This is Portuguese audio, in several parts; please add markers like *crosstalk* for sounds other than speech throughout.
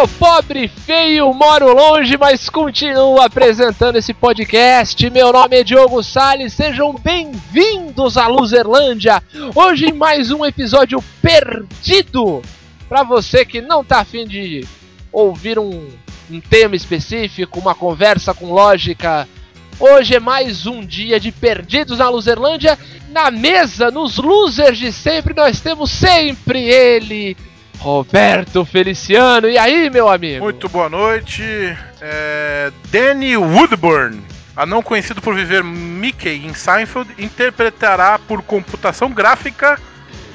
Sou pobre, feio, moro longe, mas continuo apresentando esse podcast. Meu nome é Diogo Salles, sejam bem-vindos à Luzerlândia. Hoje mais um episódio perdido. Para você que não tá afim de ouvir um, um tema específico, uma conversa com lógica. Hoje é mais um dia de perdidos na Luzerlândia. Na mesa, nos losers de sempre, nós temos sempre ele, Roberto Feliciano. E aí, meu amigo? Muito boa noite. É... Danny Woodburn, a não conhecido por viver Mickey em Seinfeld, interpretará por computação gráfica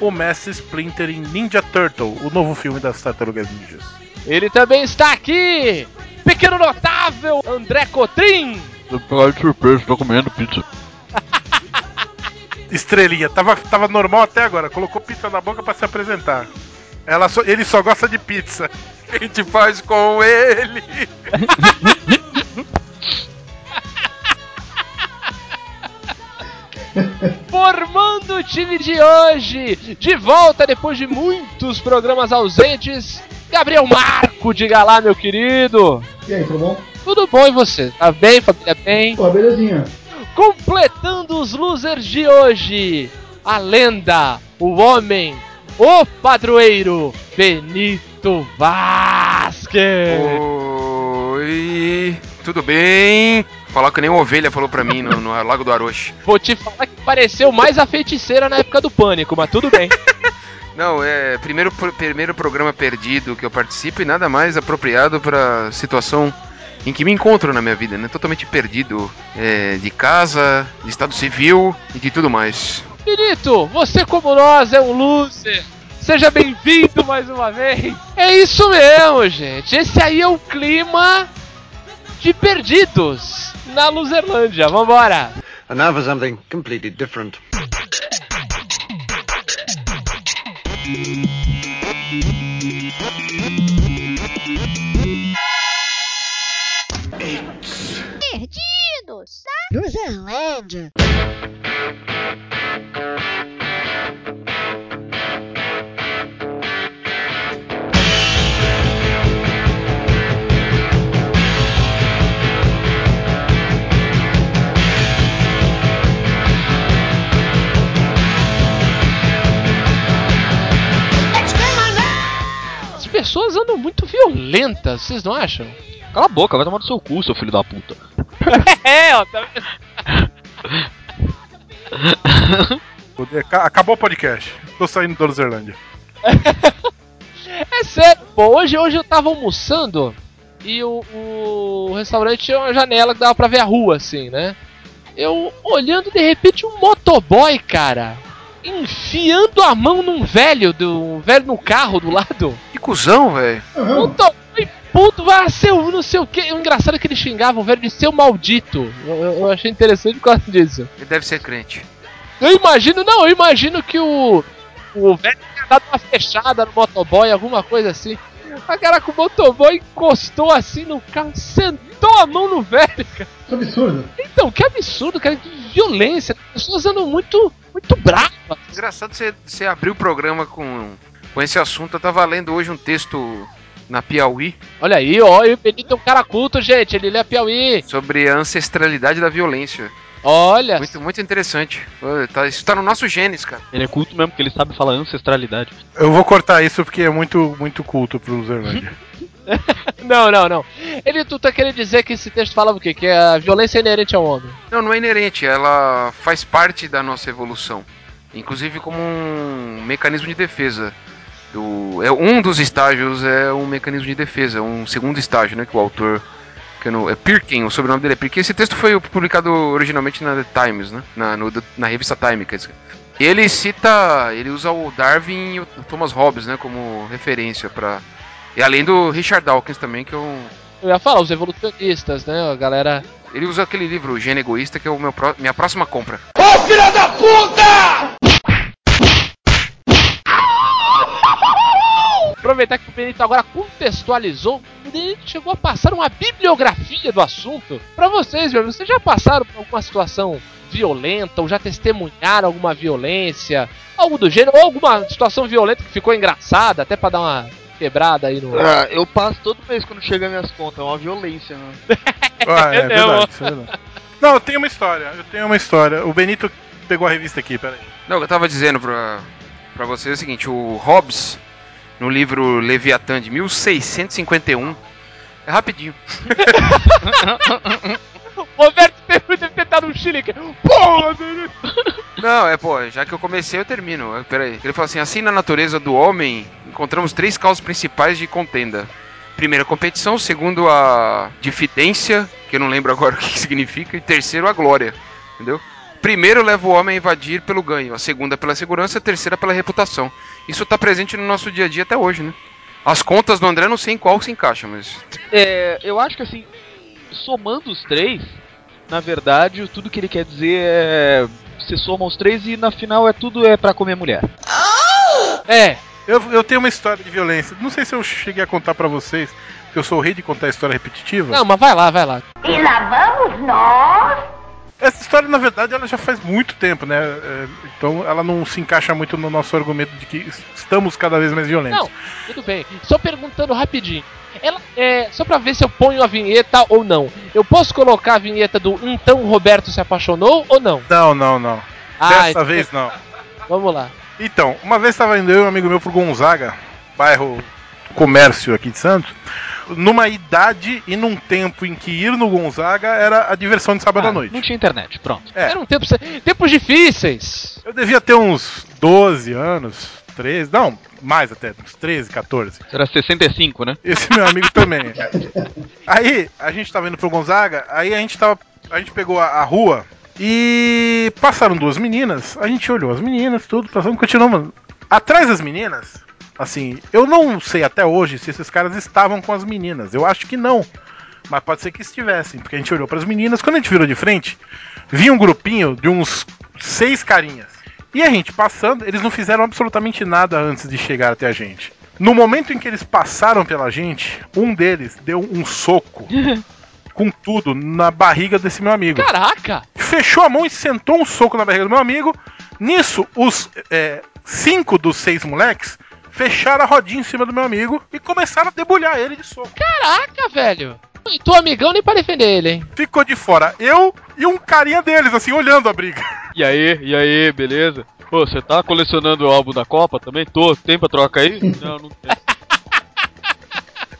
o Mestre Splinter em Ninja Turtle, o novo filme das Tartarugas Ninjas. Ele também está aqui, pequeno notável André Cotrim. Eu pegar de surpresa, tô comendo pizza. *laughs* Estrelinha, tava, tava normal até agora, colocou pizza na boca para se apresentar. Ela só, ele só gosta de pizza. *laughs* A gente faz com ele? *laughs* Formando o time de hoje, de volta depois de muitos programas ausentes, Gabriel Marco, diga lá, meu querido. E aí, tudo bom? Tudo bom e você? Tá bem, família bem? Pô, belezinha. Completando os losers de hoje, a lenda, o homem, o padroeiro, Benito Vasquez. Oi, tudo bem? Falar que nem uma ovelha falou pra mim no, no Lago do Aroche. Vou te falar que pareceu mais a feiticeira na época do pânico, mas tudo bem. *laughs* Não, é primeiro, primeiro programa perdido que eu participo e nada mais apropriado pra situação em que me encontro na minha vida, né? Totalmente perdido é, de casa, de estado civil e de tudo mais. Benito, você como nós é um loser. Seja bem-vindo mais uma vez. É isso mesmo, gente. Esse aí é o clima de perdidos na Luzerlândia. Vambora. And now for something completely different. Perdidos! Luzerlândia! Pessoas andam muito violentas, vocês não acham? Cala a boca, vai tomar no seu cu, seu filho da puta. *laughs* é, ó, tá Aca- Acabou o podcast. Tô saindo da Luzerlândia. *laughs* É sério, pô, hoje, hoje eu tava almoçando e o, o restaurante tinha uma janela que dava pra ver a rua, assim, né? Eu olhando, de repente, um motoboy, cara, enfiando a mão num velho, do um velho no carro do lado. Que cuzão, velho. Aham. Motoboy puto, vai ser um não sei o que. O engraçado é que ele xingava o velho de seu maldito. Eu, eu- achei interessante por causa disso. Ele deve ser crente. Eu imagino, não, eu imagino que o. O velho tinha dado uma fechada no motoboy, alguma coisa assim. A cara com o motoboy encostou assim no carro, sentou a mão no velho, cara. Isso é absurdo. Então, que absurdo, cara, que violência. As pessoas andam muito, muito bravas. Engraçado você, você abrir o programa com, com esse assunto. Eu tava lendo hoje um texto na Piauí Olha aí, ó, e o Benito é um cara culto, gente, ele lê a Piauí. sobre a ancestralidade da violência. Olha, Muito, muito interessante. Tá- isso tá no nosso genes, cara. Ele é culto mesmo, porque ele sabe falar ancestralidade. Eu vou cortar isso porque é muito, muito culto pro Luzerlândia. *laughs* *laughs* não, não, não. Ele tu tá querendo dizer que esse texto falava o quê? Que a violência é inerente ao homem. Não, não é inerente, ela faz parte da nossa evolução. Inclusive como um mecanismo de defesa. Do, é, um dos estágios é um mecanismo de defesa, um segundo estágio, né? Que o autor. É Pirkin, o sobrenome dele é Pirkin. Esse texto foi publicado originalmente na The Times, né? Na, no- na revista Time, quer dizer. Ele cita. Ele usa o Darwin e o Thomas Hobbes, né? Como referência para E além do Richard Dawkins também, que é um. Eu ia falar, os evolucionistas, né? A galera. Ele usa aquele livro, O Gênio Egoísta, que é o meu pró- minha próxima compra. Aproveitar que o Benito agora contextualizou, ele chegou a passar uma bibliografia do assunto pra vocês, meu amigo. Vocês já passaram por alguma situação violenta ou já testemunharam alguma violência, algo do gênero, ou alguma situação violenta que ficou engraçada, até pra dar uma, quebrada aí no. Ah, eu passo todo mês quando chega minhas contas, é uma violência, né? *laughs* Ah, é, É, verdade, é. Não, eu tenho uma história, eu tenho uma história. O Benito pegou a revista aqui, peraí. Não, o que eu tava dizendo pra, pra vocês é o seguinte: o Hobbes, no livro Leviatã de 1651, é rapidinho. *laughs* Roberto Peru *laughs* deve ter estado no Chile. que- Porra, velho. Não, é, pô, já que eu comecei, eu termino. Pera aí. Ele fala assim: assim na natureza do homem, encontramos três causas principais de contenda. Primeiro, a competição. Segundo, a difidência, que eu não lembro agora *laughs* o que significa. E terceiro, a glória. Entendeu? Primeiro leva o homem a invadir pelo ganho. A segunda, pela segurança. A terceira, pela reputação. Isso tá presente no nosso dia a dia até hoje, né? As contas do André não sei em qual se encaixa, mas. É, eu acho que assim, somando os três, na verdade, tudo que ele quer dizer é. Você soma os três e na final é tudo é pra comer mulher. É, Eu, eu tenho uma história de violência. Não sei se eu cheguei a contar pra vocês, porque eu sou o rei de contar história repetitiva. não, mas vai lá, vai lá. E lá vamos nós. Essa história, na verdade, ela já faz muito tempo, né? É, Então ela não se encaixa muito no nosso argumento de que estamos cada vez mais violentos. Não, tudo bem. Só perguntando rapidinho. Ela, é, só pra ver se eu ponho a vinheta ou não. Eu posso colocar a vinheta do Então Roberto se apaixonou ou não? Não, não, não. Ah, Dessa então- vez não. *laughs* Vamos lá. Então, uma vez estava indo eu e um amigo meu pro Gonzaga, bairro comércio aqui de Santos, numa idade e num tempo em que ir no Gonzaga era a diversão de sábado Ah, à noite. Não tinha internet, pronto. É. Eram tempos, tempos difíceis. Eu devia ter uns 12 anos, 13, não, mais até, uns 13, 14. Era 65, né? Esse meu amigo também. Aí, a gente tava indo pro Gonzaga, aí a gente tava. A gente pegou a, a rua e passaram duas meninas. A gente olhou as meninas, tudo, passamos, continuamos. Atrás das meninas, assim, eu não sei até hoje se esses caras estavam com as meninas. Eu acho que não. Mas pode ser que estivessem, porque a gente olhou pras meninas. Quando a gente virou de frente, vi um grupinho de uns seis carinhas. E a gente passando, eles não fizeram absolutamente nada antes de chegar até a gente. No momento em que eles passaram pela gente, um deles deu um soco *laughs* com tudo na barriga desse meu amigo. Caraca! Fechou a mão e sentou um soco na barriga do meu amigo. Nisso, os é, cinco dos seis moleques fecharam a rodinha em cima do meu amigo e começaram a debulhar ele de soco. Caraca, velho! E tu amigão nem pra defender ele, hein? Ficou de fora eu e um carinha deles, assim, olhando a briga. E aí, e aí, beleza? Pô, você tá colecionando o álbum da Copa também? Tô, tem pra troca aí? *laughs* Não, não tem.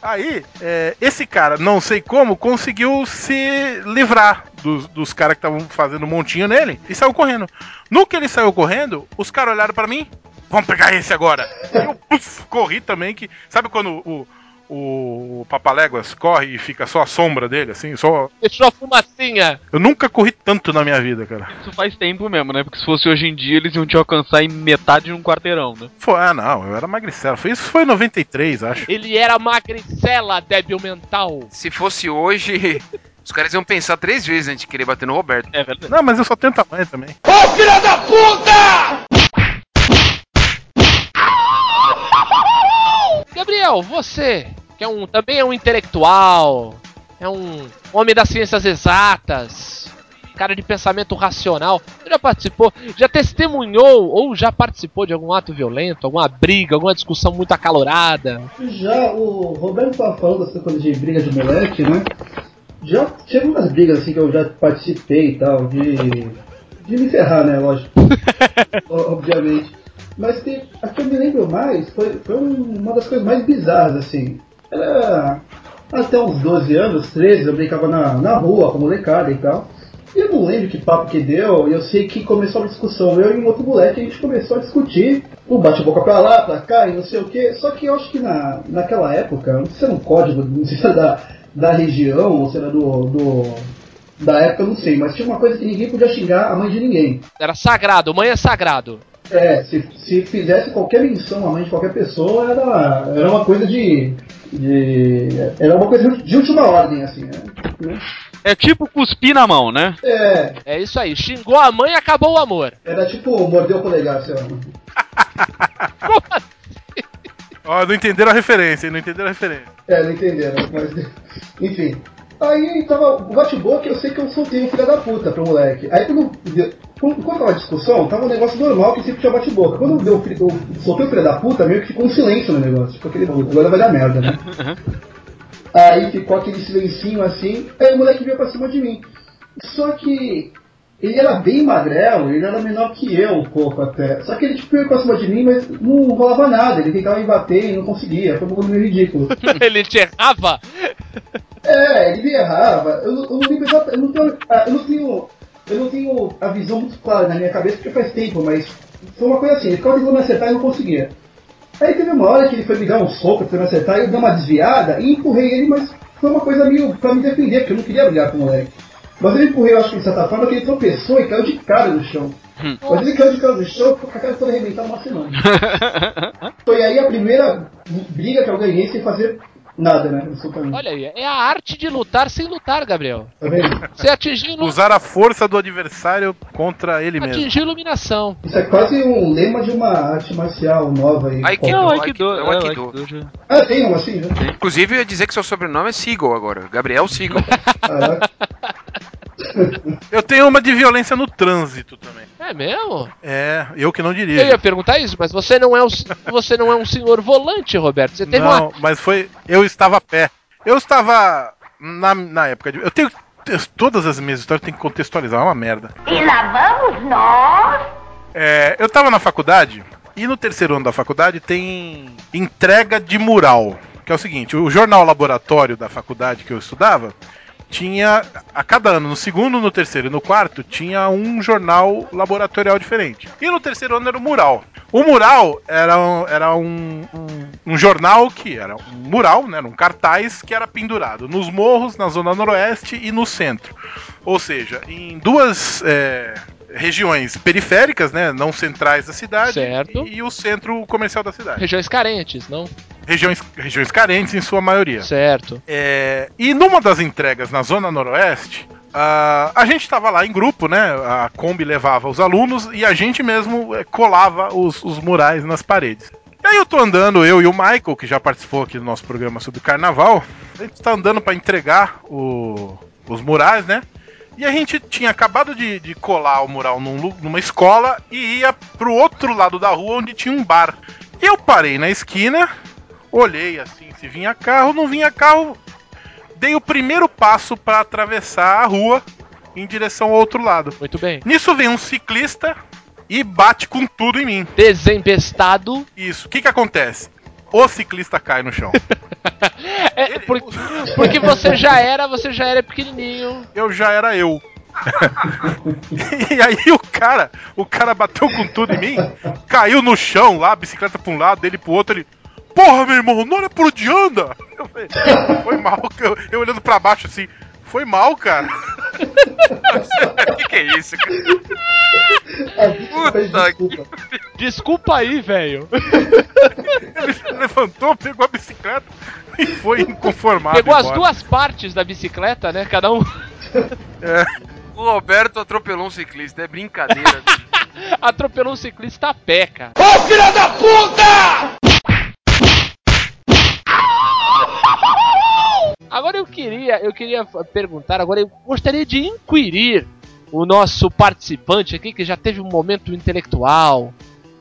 Aí, é, esse cara, não sei como, conseguiu se livrar dos, dos caras que estavam fazendo um montinho nele e saiu correndo. No que ele saiu correndo, os caras olharam pra mim, vamos pegar esse agora. Eu puf, corri também, que sabe quando o, o Papaléguas corre e fica só a sombra dele, assim, só. Deixou a fumacinha. Eu nunca corri tanto na minha vida, cara. Isso faz tempo mesmo, né? Porque se fosse hoje em dia, eles iam te alcançar em metade de um quarteirão, né? Foi, ah, não, eu era magricela. Foi, isso foi em 93, acho. Ele era magricela, débil mental. Se fosse hoje, *laughs* os caras iam pensar três vezes antes de querer bater no Roberto. É verdade. Não, mas eu só tenho tamanho também. Gabriel, você, que é um, também é um intelectual, é um homem das ciências exatas, cara de pensamento racional, você já participou, já testemunhou ou já participou de algum ato violento, alguma briga, alguma discussão muito acalorada? Já o Roberto tava falando dessa coisa de briga de moleque, né? Já teve umas brigas assim que eu já participei e tal, de. de me ferrar, né? Lógico. *laughs* Obviamente. Mas tem, a que eu me lembro mais foi, foi um- uma das coisas mais bizarras, assim. Era até uns 12 anos, 13, eu brincava na, na rua com molecada e tal. E eu não lembro que papo que deu, e eu sei que começou uma discussão. Eu e um outro moleque, a gente começou a discutir. O bate-boca pra lá, pra cá e não sei o que. Só que eu acho que na, naquela época, não sei se era um código, não sei se era da, da região ou se era do, do. da época, não sei. Mas tinha uma coisa que ninguém podia xingar a mãe de ninguém. Era sagrado, mãe é sagrado. É, se, se fizesse qualquer menção à mãe de qualquer pessoa, era, era uma coisa de. de era uma coisa de última ordem, assim, né? É tipo cuspir na mão, né? É, É isso aí, xingou a mãe acabou o amor. era tipo morder o polegar, sei lá. *laughs* Ó, não entenderam a referência, hein? Não entenderam a referência. É, não entenderam, mas. Enfim. Aí tava o bate-boca, eu sei que eu soltei um filho da puta pro moleque. Aí quando. Quando, tava a discussão, tava um negócio normal que sempre tinha bate-boca. Quando deu, eu soltei o filho da puta, meio que ficou um silêncio no negócio. Tipo, aquele, agora vai dar merda, né? Aí ficou aquele silencinho assim, aí o moleque veio pra cima de mim. Só que ele era bem magrelo, ele era menor que eu um pouco até. Só que ele tipo, veio pra cima de mim, mas não rolava nada. Ele tentava me bater e não conseguia. Foi um pouco meio ridículo. *laughs* Ele te errava? É, ele me errava. Eu, não- eu não lembro exata- eu não tenho, ah, eu não tenho, eu não tenho a visão muito clara na minha cabeça porque faz tempo, mas foi uma coisa assim. Ele ficava tentando me acertar e não conseguia. Aí teve uma hora que ele foi me dar um soco pra me acertar e eu dei uma desviada e empurrei ele, mas foi uma coisa meio pra me defender, porque eu não queria brigar com o moleque. Mas eu empurrei, eu acho que de certa forma, que ele tropeçou e caiu de cara no chão. Mas ele caiu de cara no chão e ficou com a cara toda arrebentada uma semana. *laughs* Foi aí a primeira briga que eu ganhei sem fazer nada, né? Absolutamente. Olha aí, é a arte de lutar sem lutar, Gabriel. Tá vendo? Você atingiu, ilu- Usar a força do adversário contra ele mesmo. atingiu iluminação. Isso é quase um lema de uma arte marcial nova aí. Aikido. Não, Aikido, Aikido. é o É, o Aikido. Aikido já. Ah, tem uma assim, né? Inclusive, eu ia dizer que seu sobrenome é Seagull agora. Gabriel Seagull. Caraca. Eu tenho uma de violência no trânsito também. É mesmo? É, eu que não Eu diria. ia perguntar isso, mas você não é um, você não é um senhor volante, Roberto. Você teve Não, uma. mas foi. Eu estava a pé. Eu estava. Na, na época de. Eu tenho. Todas as minhas histórias tem que contextualizar, é uma merda. E lá vamos nós. É, eu tava na faculdade e no terceiro ano da faculdade tem entrega de mural. Que é o seguinte, o jornal laboratório da faculdade que eu estudava tinha a cada ano, no segundo, no terceiro e no quarto, tinha um jornal laboratorial diferente. E no terceiro ano era o mural. O mural era, um- era um, um, um jornal que era um mural, né, um cartaz que era pendurado nos morros, na zona noroeste e no centro. Ou seja, em duas é, regiões periféricas, né, não centrais da cidade, Certo. e o centro comercial da cidade. Regiões carentes, não? Regiões, regiões carentes em sua maioria. Certo. É, e numa das entregas na Zona Noroeste, ah, a gente estava lá em grupo, né? A Kombi levava os alunos e a gente mesmo eh, colava os, os murais nas paredes. E aí eu tô andando, eu e o Michael, que já participou aqui do nosso programa sobre carnaval, a gente tá andando para entregar o- os murais, né? E a gente tinha acabado de, de colar o mural num numa escola e ia pro outro lado da rua onde tinha um bar. Eu parei na esquina, olhei assim se vinha carro, não vinha carro. Dei o primeiro passo para atravessar a rua em direção ao outro lado. Muito bem. Nisso vem um ciclista e bate com tudo em mim. Desempestado. Isso. O que que acontece? O ciclista cai no chão. *laughs* É, por- porque você já era, você já era pequenininho. Eu já era eu. e aí o cara, o cara bateu com tudo em mim, caiu no chão lá, a bicicleta pra um lado, dele pro outro, ele. Porra, meu irmão, não olha por onde anda! Eu falei, foi mal, eu, eu olhando pra baixo assim, foi mal, cara. O *laughs* que, que é isso, cara? Puta desculpa. Desculpa aí, velho. Ele levantou, pegou a bicicleta e foi inconformado. Pegou as embora. duas partes da bicicleta, né? Cada um O Roberto atropelou um ciclista. É brincadeira. *laughs* atropelou um ciclista a pé, cara. Agora eu queria, eu queria perguntar, agora eu gostaria de inquirir o nosso participante aqui que já teve um momento intelectual,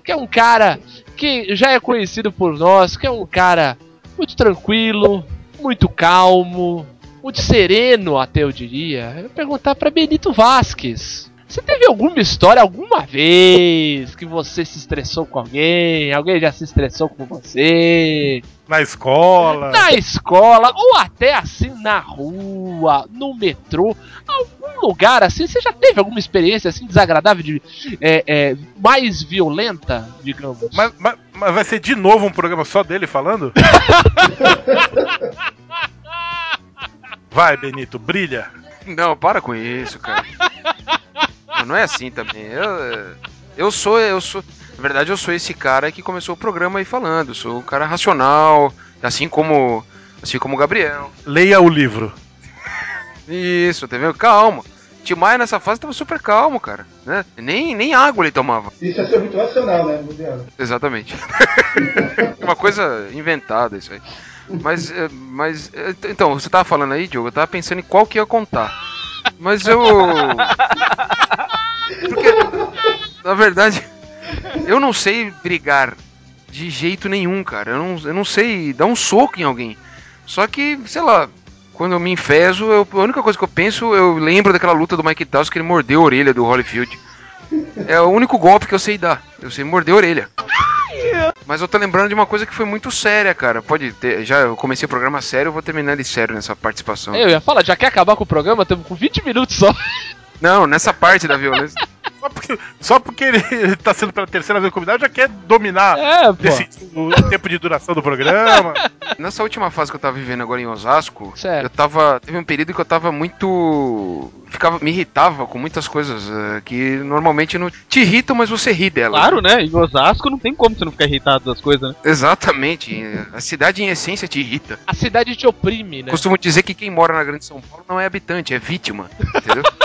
que é um cara que já é conhecido por nós, que é um cara muito tranquilo, muito calmo, muito sereno até eu diria. Eu perguntar para Benito Vasques. Você teve alguma história alguma vez que você se estressou com alguém? Alguém já se estressou com você? Na escola. na escola ou até assim na rua, no metrô, algum lugar assim, você já teve alguma experiência assim desagradável de é, é, mais violenta, digamos? Mas, mas- mas vai ser de novo um programa só dele falando? *laughs* Vai, Benito, brilha. Não, para com isso, cara. *laughs* Não, não é assim também. Eu, eu sou, eu sou. Na verdade, eu sou esse cara que começou o programa aí falando. Eu sou um cara racional, assim como. Assim como o Gabriel. Leia o livro. Isso, tá vendo? Calma. Timaya nessa fase tava super calmo, cara. Né? Nem, nem água ele tomava. Isso é ser muito racional, né, Luciano? Exatamente. *laughs* Uma coisa inventada isso aí. Mas, é, mas t- então, você tava falando aí, Diogo, eu tava pensando em qual que ia contar. Mas eu. Porque Na verdade, eu não sei brigar de jeito nenhum, cara. Eu não, eu não sei dar um soco em alguém. Só que, sei lá, quando eu me enfezo, eu- a única coisa que eu penso, eu lembro daquela luta do Mike Tyson que ele mordeu a orelha do Holyfield. É o único golpe que eu sei dar. Eu sei morder a orelha. Mas eu tô lembrando de uma coisa que foi muito séria, cara. Pode ter. Já eu comecei o programa sério, eu vou terminar ele sério nessa participação. Eu ia falar, já quer acabar com o programa? Estamos com 20 minutos só. Não, nessa parte da violência. *laughs* Só porque, só porque ele *laughs* tá sendo pela terceira vez convidado, já quer dominar É, decidir o tempo de duração do programa. *laughs* Nessa última fase que eu tava vivendo agora em Osasco, Certo. eu tava. Teve um período que eu tava muito. Ficava, me irritava com muitas coisas eh, que normalmente não te irritam, mas você ri delas. Claro, né? Em Osasco não tem como você não ficar irritado das coisas, né? Exatamente. A cidade em essência te irrita. A cidade te oprime, né? Costumo dizer que quem mora na Grande São Paulo não é habitante, é vítima. Entendeu? *laughs*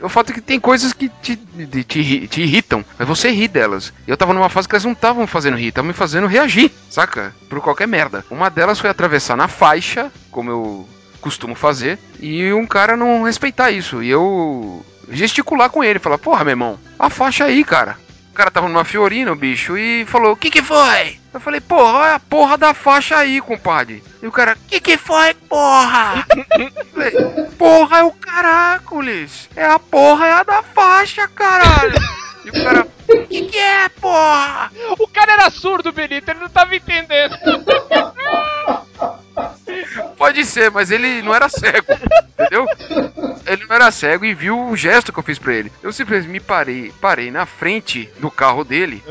O fato é que tem coisas que te, te, te te irritam, mas você ri delas. Eu tava numa fase que elas não estavam fazendo rir, estavam me fazendo reagir, saca? Por qualquer merda. Uma delas foi atravessar na faixa, como eu costumo fazer, e um cara não respeitar isso. E eu gesticular com ele, falar, porra, meu irmão, a faixa aí, cara. O cara tava numa fiorina, o bicho, e falou, o que que foi? Eu falei, porra, olha a porra da faixa aí, compadre. E o cara, que que foi, porra? *laughs* Falei, porra é o caracoles. É a porra é a da faixa, caralho. E o cara, que que é, porra? O cara era surdo, Benito, ele não tava entendendo. Pode ser, mas ele não era cego, entendeu? Ele não era cego e viu o gesto que eu fiz pra ele. Eu simplesmente me parei, parei na frente do carro dele,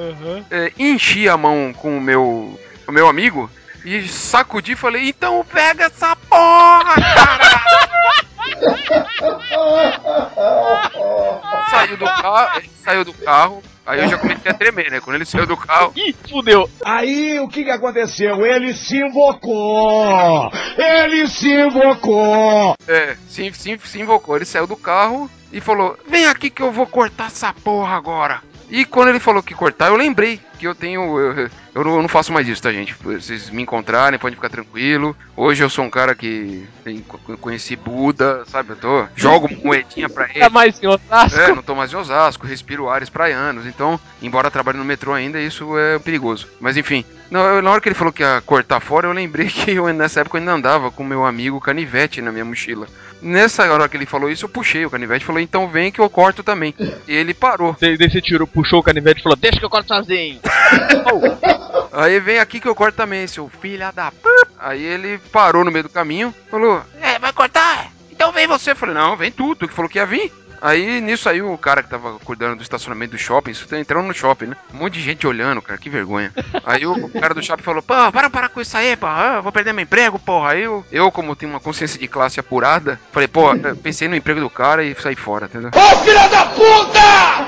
é, enchi a mão com o meu, o meu amigo e sacudi e falei, então pega essa porra, cara! *laughs* Saiu do carro, ele saiu do carro, aí eu já comecei a tremer, né? Quando ele saiu do carro, Ih, fudeu. Aí o que, que aconteceu? Ele se invocou! Ele se invocou! É, se, se, se invocou. Ele saiu do carro e falou: Vem aqui que eu vou cortar essa porra agora. E quando ele falou que cortar, eu lembrei que eu tenho. Eu, eu eu não faço mais isso, tá, gente? Vocês me encontrarem, podem ficar tranquilo. Hoje eu sou um cara que tem- conheci Buda, sabe? Eu tô. Jogo *laughs* moedinha pra ele. É mais em Osasco. É, não tô mais em Osasco, respiro ares praianos, então, embora trabalhe no metrô ainda, isso é perigoso. Mas enfim, na na hora que ele falou que ia cortar fora, eu lembrei *laughs* que eu, nessa época eu ainda andava com meu amigo canivete na minha mochila. Nessa hora que ele falou isso, eu puxei o canivete e falei, então vem que eu corto também. E ele parou. Daí você tirou, puxou o canivete e falou, deixa que eu corto sozinho. *laughs* Aí vem aqui que eu corto também, seu filho da p. Aí ele parou no meio do caminho, falou: É, vai cortar? Então vem você. Eu falei: Não, vem tu, tu que falou que ia vir. Aí nisso aí o cara que tava cuidando do estacionamento do shopping, isso tá entrando no shopping, né? Um monte de gente olhando, cara, que vergonha. Aí o cara do shopping falou: Pô, para, para com isso aí, pô, ah, vou perder meu emprego, porra. Aí eu, eu, como tenho uma consciência de classe apurada, falei: Pô, pensei no emprego do cara e saí fora, entendeu? Bem, pra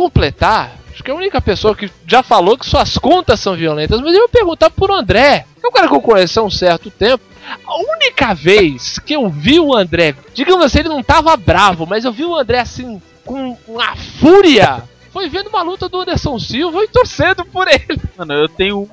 completar, acho que é a única pessoa que já falou que suas contas são violentas, mas eu vou perguntar pro André, é um cara que eu conheço há um certo tempo. A única vez que eu vi o André, digamos assim, ele não tava bravo, mas eu vi o André assim, com uma fúria, foi vendo uma luta do Anderson Silva e torcendo por ele. Mano, eu tenho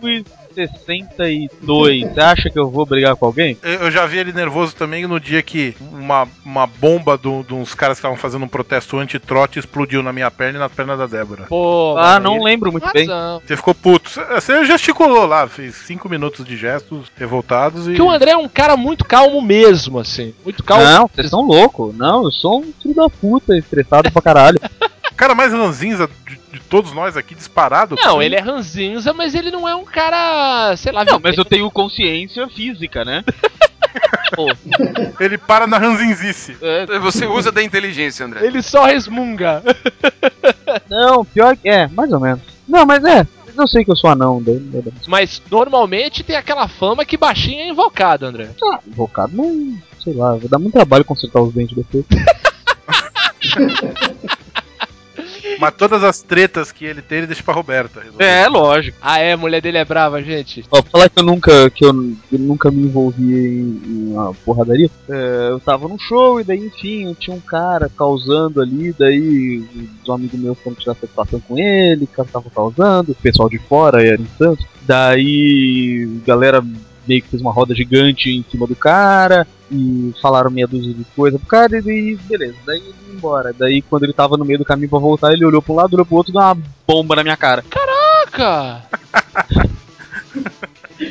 1,62. Você acha que eu vou brigar com alguém? Eu eu já vi ele nervoso também no dia que uma, uma bomba de uns caras que estavam fazendo um protesto anti-trote explodiu na minha perna e na perna da Débora. Pô, Ah, mano, não ele lembro muito bem. razão. Você ficou puto. Você- Você gesticulou lá, fez cinco minutos de gestos revoltados e. Que o André é um cara muito calmo mesmo, assim. Muito calmo. Não, vocês são loucos. Não, eu sou um filho da puta, estressado pra caralho. *laughs* O cara mais ranzinza de, de todos nós aqui, disparado. Não, ele é ranzinza, mas ele não é um cara, sei lá, Não, mas eu tenho consciência física, né? *laughs* Pô, Ele para na ranzinzice. é, Você usa da inteligência, André. Ele só resmunga. *laughs* não, pior que. É, mais ou menos. Não, mas é. Eu sei que eu sou anão, daí Mas normalmente tem aquela fama que baixinho é invocado, André. Ah, invocado não. Sei lá, vai dar muito trabalho consertar os dentes depois. *laughs* Mas todas as tretas que ele tem, ele deixa pra Roberta. resolver. É, lógico. Ah, é, a mulher dele é brava, gente. Ó, pra falar que eu nunca, que eu, eu nunca me envolvi em, em uma porradaria, é, eu tava num show e daí, enfim, tinha um cara causando ali, daí os amigos meus foram tirar satisfação com ele, o cara tava causando, o pessoal de fora era em Santos, daí a galera meio que fez uma roda gigante em cima do cara, e falaram meia dúzia de coisa pro cara e daí, beleza, daí ele ia embora. Daí quando ele tava no meio do caminho pra voltar, ele olhou pro lado, olhou pro outro e deu uma bomba na minha cara. Caraca!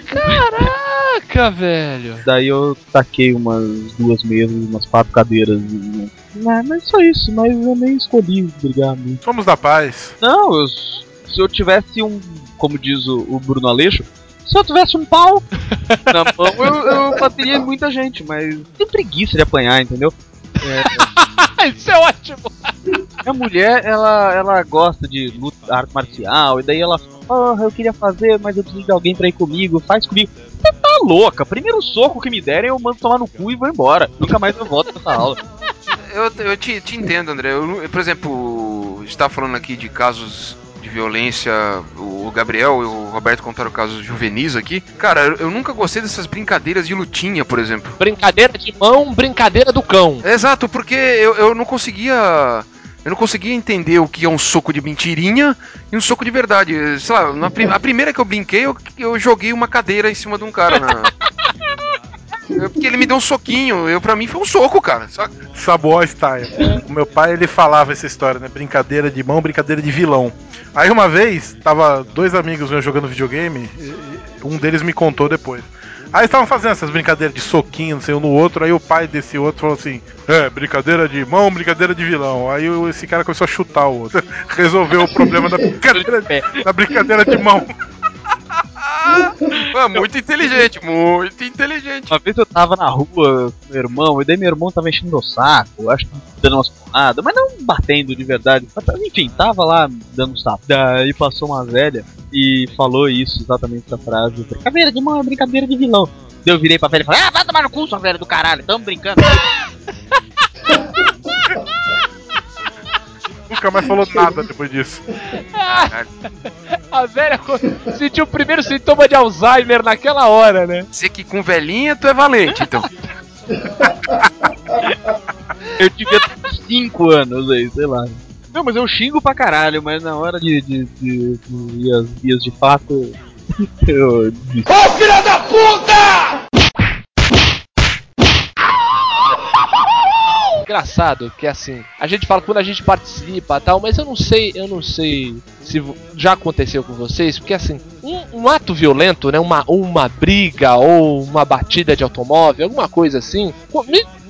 Caraca, velho! Daí eu taquei umas duas mesas, umas quatro cadeiras. E... Ah, mas só isso, mas eu nem escolhi brigar muito. Somos da paz. Não, eu, se eu tivesse um, como diz o, o Bruno Aleixo, se eu tivesse um pau *laughs* na mão, eu, eu bateria em muita gente, mas tem preguiça de apanhar, entendeu? *laughs* Isso é ótimo! A mulher, ela, ela gosta de luta, arte marcial, e daí ela, oh, eu queria fazer, mas eu preciso de alguém pra ir comigo, faz comigo. Você tá louca? Primeiro soco que me derem, eu mando tomar no cu e vou embora. Nunca mais eu volto pra essa aula. Eu, eu te, te entendo, André. Eu, por exemplo, a gente tá falando aqui de casos violência. O Gabriel e o Roberto contaram casos juvenis aqui. Cara, eu, nunca gostei dessas brincadeiras de lutinha, por exemplo. Brincadeira de mão, brincadeira do cão. Exato, porque eu, eu não conseguia. Eu não conseguia entender o que é um soco de mentirinha e um soco de verdade. Sei lá, na a primeira que eu brinquei, eu, eu joguei uma cadeira em cima de um cara na. *laughs* Eu- Porque ele me deu um soquinho, eu, pra mim foi um soco, cara. Saboó Style. O meu pai, ele falava essa história, né? Brincadeira de mão, brincadeira de vilão. Aí uma vez, tava dois amigos meus jogando videogame, um deles me contou depois. Aí estavam fazendo essas brincadeiras de soquinho, não sei, um no outro, aí o pai desse outro falou assim, é, brincadeira de mão, brincadeira de vilão. Aí esse cara começou a chutar o outro. *laughs* Resolveu o problema da brincadeira, da brincadeira de mão. *laughs* *laughs* Ah, muito inteligente, muito inteligente. Uma vez eu tava na rua com meu irmão, e daí meu irmão tava enchendo meu saco, acho que dando umas porradas, mas não batendo de verdade. Mas, Enfim, tava lá dando um sapo. Daí passou uma velha e falou isso, exatamente essa frase. Brincadeira de mão, é brincadeira de vilão. Daí eu virei pra velha e falei, ah, vai tomar no cu, sua velha do caralho, tamo brincando. *laughs* Nunca mais falou nada depois disso. *laughs* A velha sentiu o primeiro sintoma de Alzheimer naquela hora, né? Você que com velhinha, tu é valente, então. *laughs* Eu devia ter uns 5 anos aí, sei lá. Não, mas eu xingo pra caralho, mas na hora de, de, de, de às vias de fato, *laughs* eu desisto. Engraçado que assim, a gente fala quando a gente participa tal, mas eu não sei, eu não sei se já aconteceu com vocês, porque assim, um, um ato violento, né, uma, uma briga ou uma batida de automóvel, alguma coisa assim,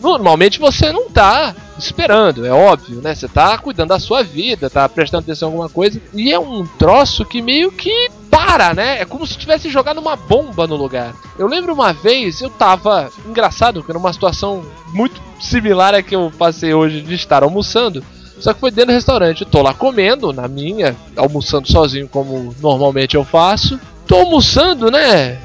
normalmente você não tá esperando, é óbvio, né? Você tá cuidando da sua vida, tá prestando atenção em alguma coisa, e é um troço que meio que para, né? É como se tivesse jogado uma bomba no lugar. Eu lembro uma vez, eu tava engraçado, que era uma situação muito similar à que eu passei hoje de estar almoçando. Só que foi dentro do restaurante. Eu tô lá comendo, na minha, almoçando sozinho, como normalmente eu faço. Tô almoçando, né?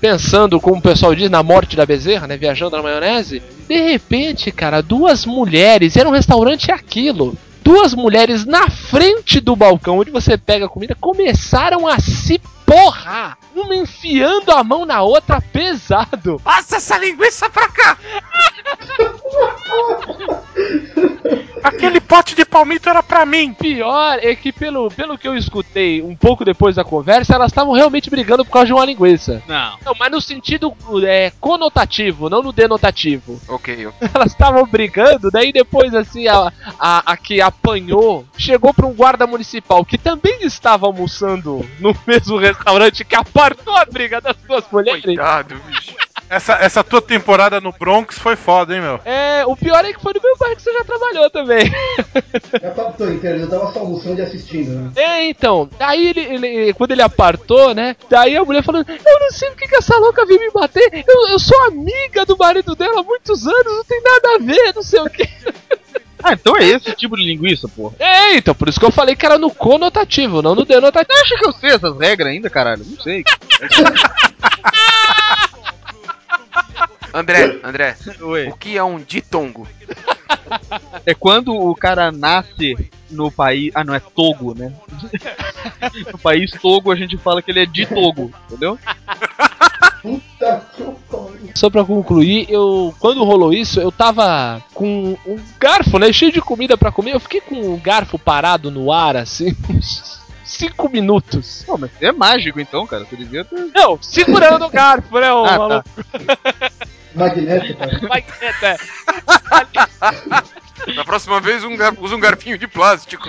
Pensando, como o pessoal diz, na morte da bezerra, né? Viajando na maionese. De repente, cara, duas mulheres. Era um restaurante aquilo. Duas mulheres na frente do balcão onde você pega a comida começaram a se porrar. Uma enfiando a mão na outra pesado. Passa essa linguiça pra cá! Aquele pote de palmito era pra mim. Pior é que, pelo, pelo que eu escutei um pouco depois da conversa, elas estavam realmente brigando por causa de uma linguiça. Não. Não, mas no sentido é, conotativo, não no denotativo. Ok, ok. Elas estavam brigando, daí depois, assim, a, a, a que apanhou chegou pra um guarda municipal que também estava almoçando no mesmo restaurante que apartou a briga das duas mulheres. Cuidado, bicho. Essa, essa tua temporada no Bronx foi foda, hein, meu? É, o pior é que foi no meu bairro que você já trabalhou também. Já captou, entendeu? Eu tava só almoçando e assistindo, né? É, então, daí ele, ele- quando ele apartou, né? Daí a mulher falando, eu não sei porque que essa louca veio me bater, eu, eu sou amiga do marido dela há muitos anos, não tem nada a ver, não sei o que. Ah, então é esse tipo de linguiça, porra. É, então, por isso que eu falei que era no conotativo, não no denotativo. Acha que eu sei essas regras ainda, caralho? Não sei. André, André, Oi. o que é um ditongo? É quando o cara nasce no país. Ah, não, é Togo, né? *laughs* no país Togo a gente fala que ele é de Togo, entendeu? Só pra concluir, eu quando rolou isso, eu tava com um garfo, né, cheio de comida pra comer, eu fiquei com o garfo parado no ar, assim, uns 5 minutos. Pô, mas você é mágico então, cara. Você devia ter. Não, segurando o garfo, né, ô Ah, tá. maluco? Magneto, cara. Magneto, é. Da próxima vez um gar- usa um garfinho de plástico.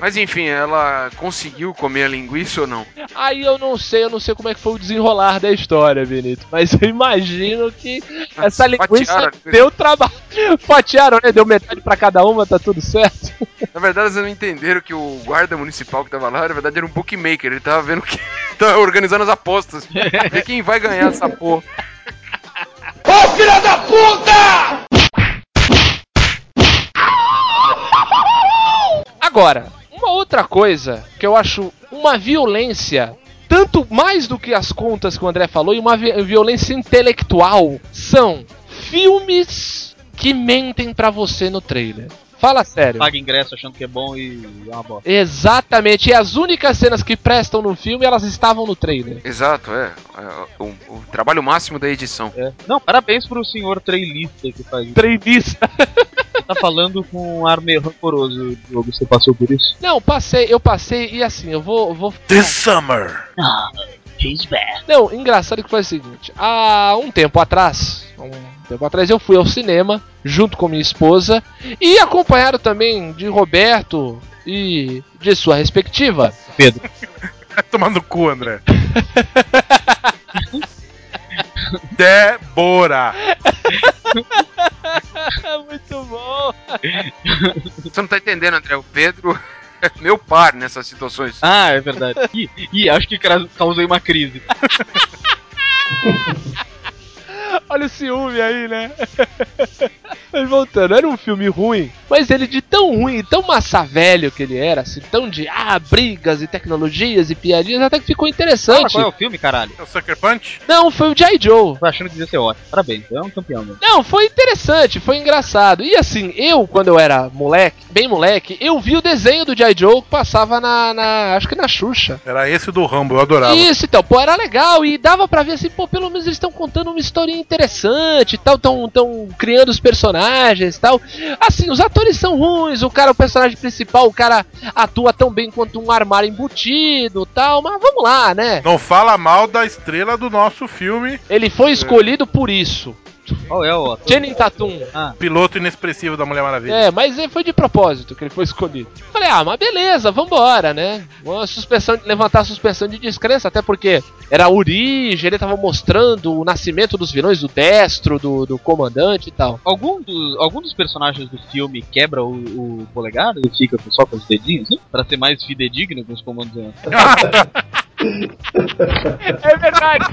Mas enfim, ela conseguiu comer a linguiça ou não? Aí eu não sei, eu não sei como é que foi o desenrolar da história, Benito. Mas eu imagino que essa linguiça Fatiaram deu trabalho. Fatiaram, né? Deu metade pra cada uma, tá tudo certo. Na verdade, eles não entenderam que o guarda municipal que tava lá, na verdade, era um bookmaker. Ele tava vendo que. *laughs* tava organizando as apostas. Ver quem vai ganhar essa porra. Agora, uma outra coisa que eu acho uma violência, tanto mais do que as contas que o André falou, e uma vi- violência intelectual, são filmes que mentem pra você no trailer. Fala sério. Paga ingresso achando que é bom e é uma bosta. Exatamente, e as únicas cenas que prestam no filme, elas estavam no trailer. Exato, é. É, O, o trabalho máximo da edição. É. Não, parabéns pro senhor trailista que faz isso. Trailista. *laughs* Tá falando com um ar meio rancoroso, Diogo. Você passou por isso? Não, passei, eu passei e assim, eu vou, vou This summer. Não, engraçado que foi o seguinte: há um tempo atrás, um tempo atrás eu fui ao cinema junto com minha esposa e acompanhado também de Roberto e de sua respectiva. Pedro. *laughs* Vai tomar no cu, André. *laughs* Débora. *laughs* Muito bom. Você não tá entendendo, André? O Pedro é meu par nessas situações. Ah, é verdade. Ih, ih, acho que causei uma crise. *laughs* Olha o ciúme aí, né? Mas voltando, era um filme ruim, mas ele de tão ruim, tão massa velho que ele era, assim, tão de ah, brigas e tecnologias e piadinhas, até que ficou interessante. qual é o filme, caralho? É o Sucker Punch? Não, foi o G.I. Joe. Tô achando que devia ser ótimo. Parabéns, é um campeão, mano. Não, foi interessante, foi engraçado. E assim, eu, quando eu era moleque, bem moleque, eu vi o desenho do G.I. Joe que passava na, na- Acho que na Xuxa. Era esse do Rambo, eu adorava. Isso, então, pô, era legal e dava pra ver assim, pô, pelo menos eles estão contando uma historinha interessante e tal, tão, tão criando os personagens e tal. Assim, os atores são ruins, o cara, o personagem principal, o cara atua tão bem quanto um armário embutido e tal, mas vamos lá, né? Não fala mal da estrela do nosso filme, Ele foi escolhido por isso. Qual é o ator? Channing Tatum. piloto inexpressivo da Mulher Maravilha. É, mas ele foi de propósito que ele foi escolhido. Falei, ah, mas beleza, vambora, né? Uma suspensão, levantar a suspensão de descrença, até porque era a origem, ele tava mostrando o nascimento dos vilões, do destro, do, do comandante e tal. Algum dos, algum dos personagens do filme quebra o, o polegar e fica com- só com os dedinhos, né? Pra ser mais fidedigno com os comandos. *laughs* *laughs* É verdade.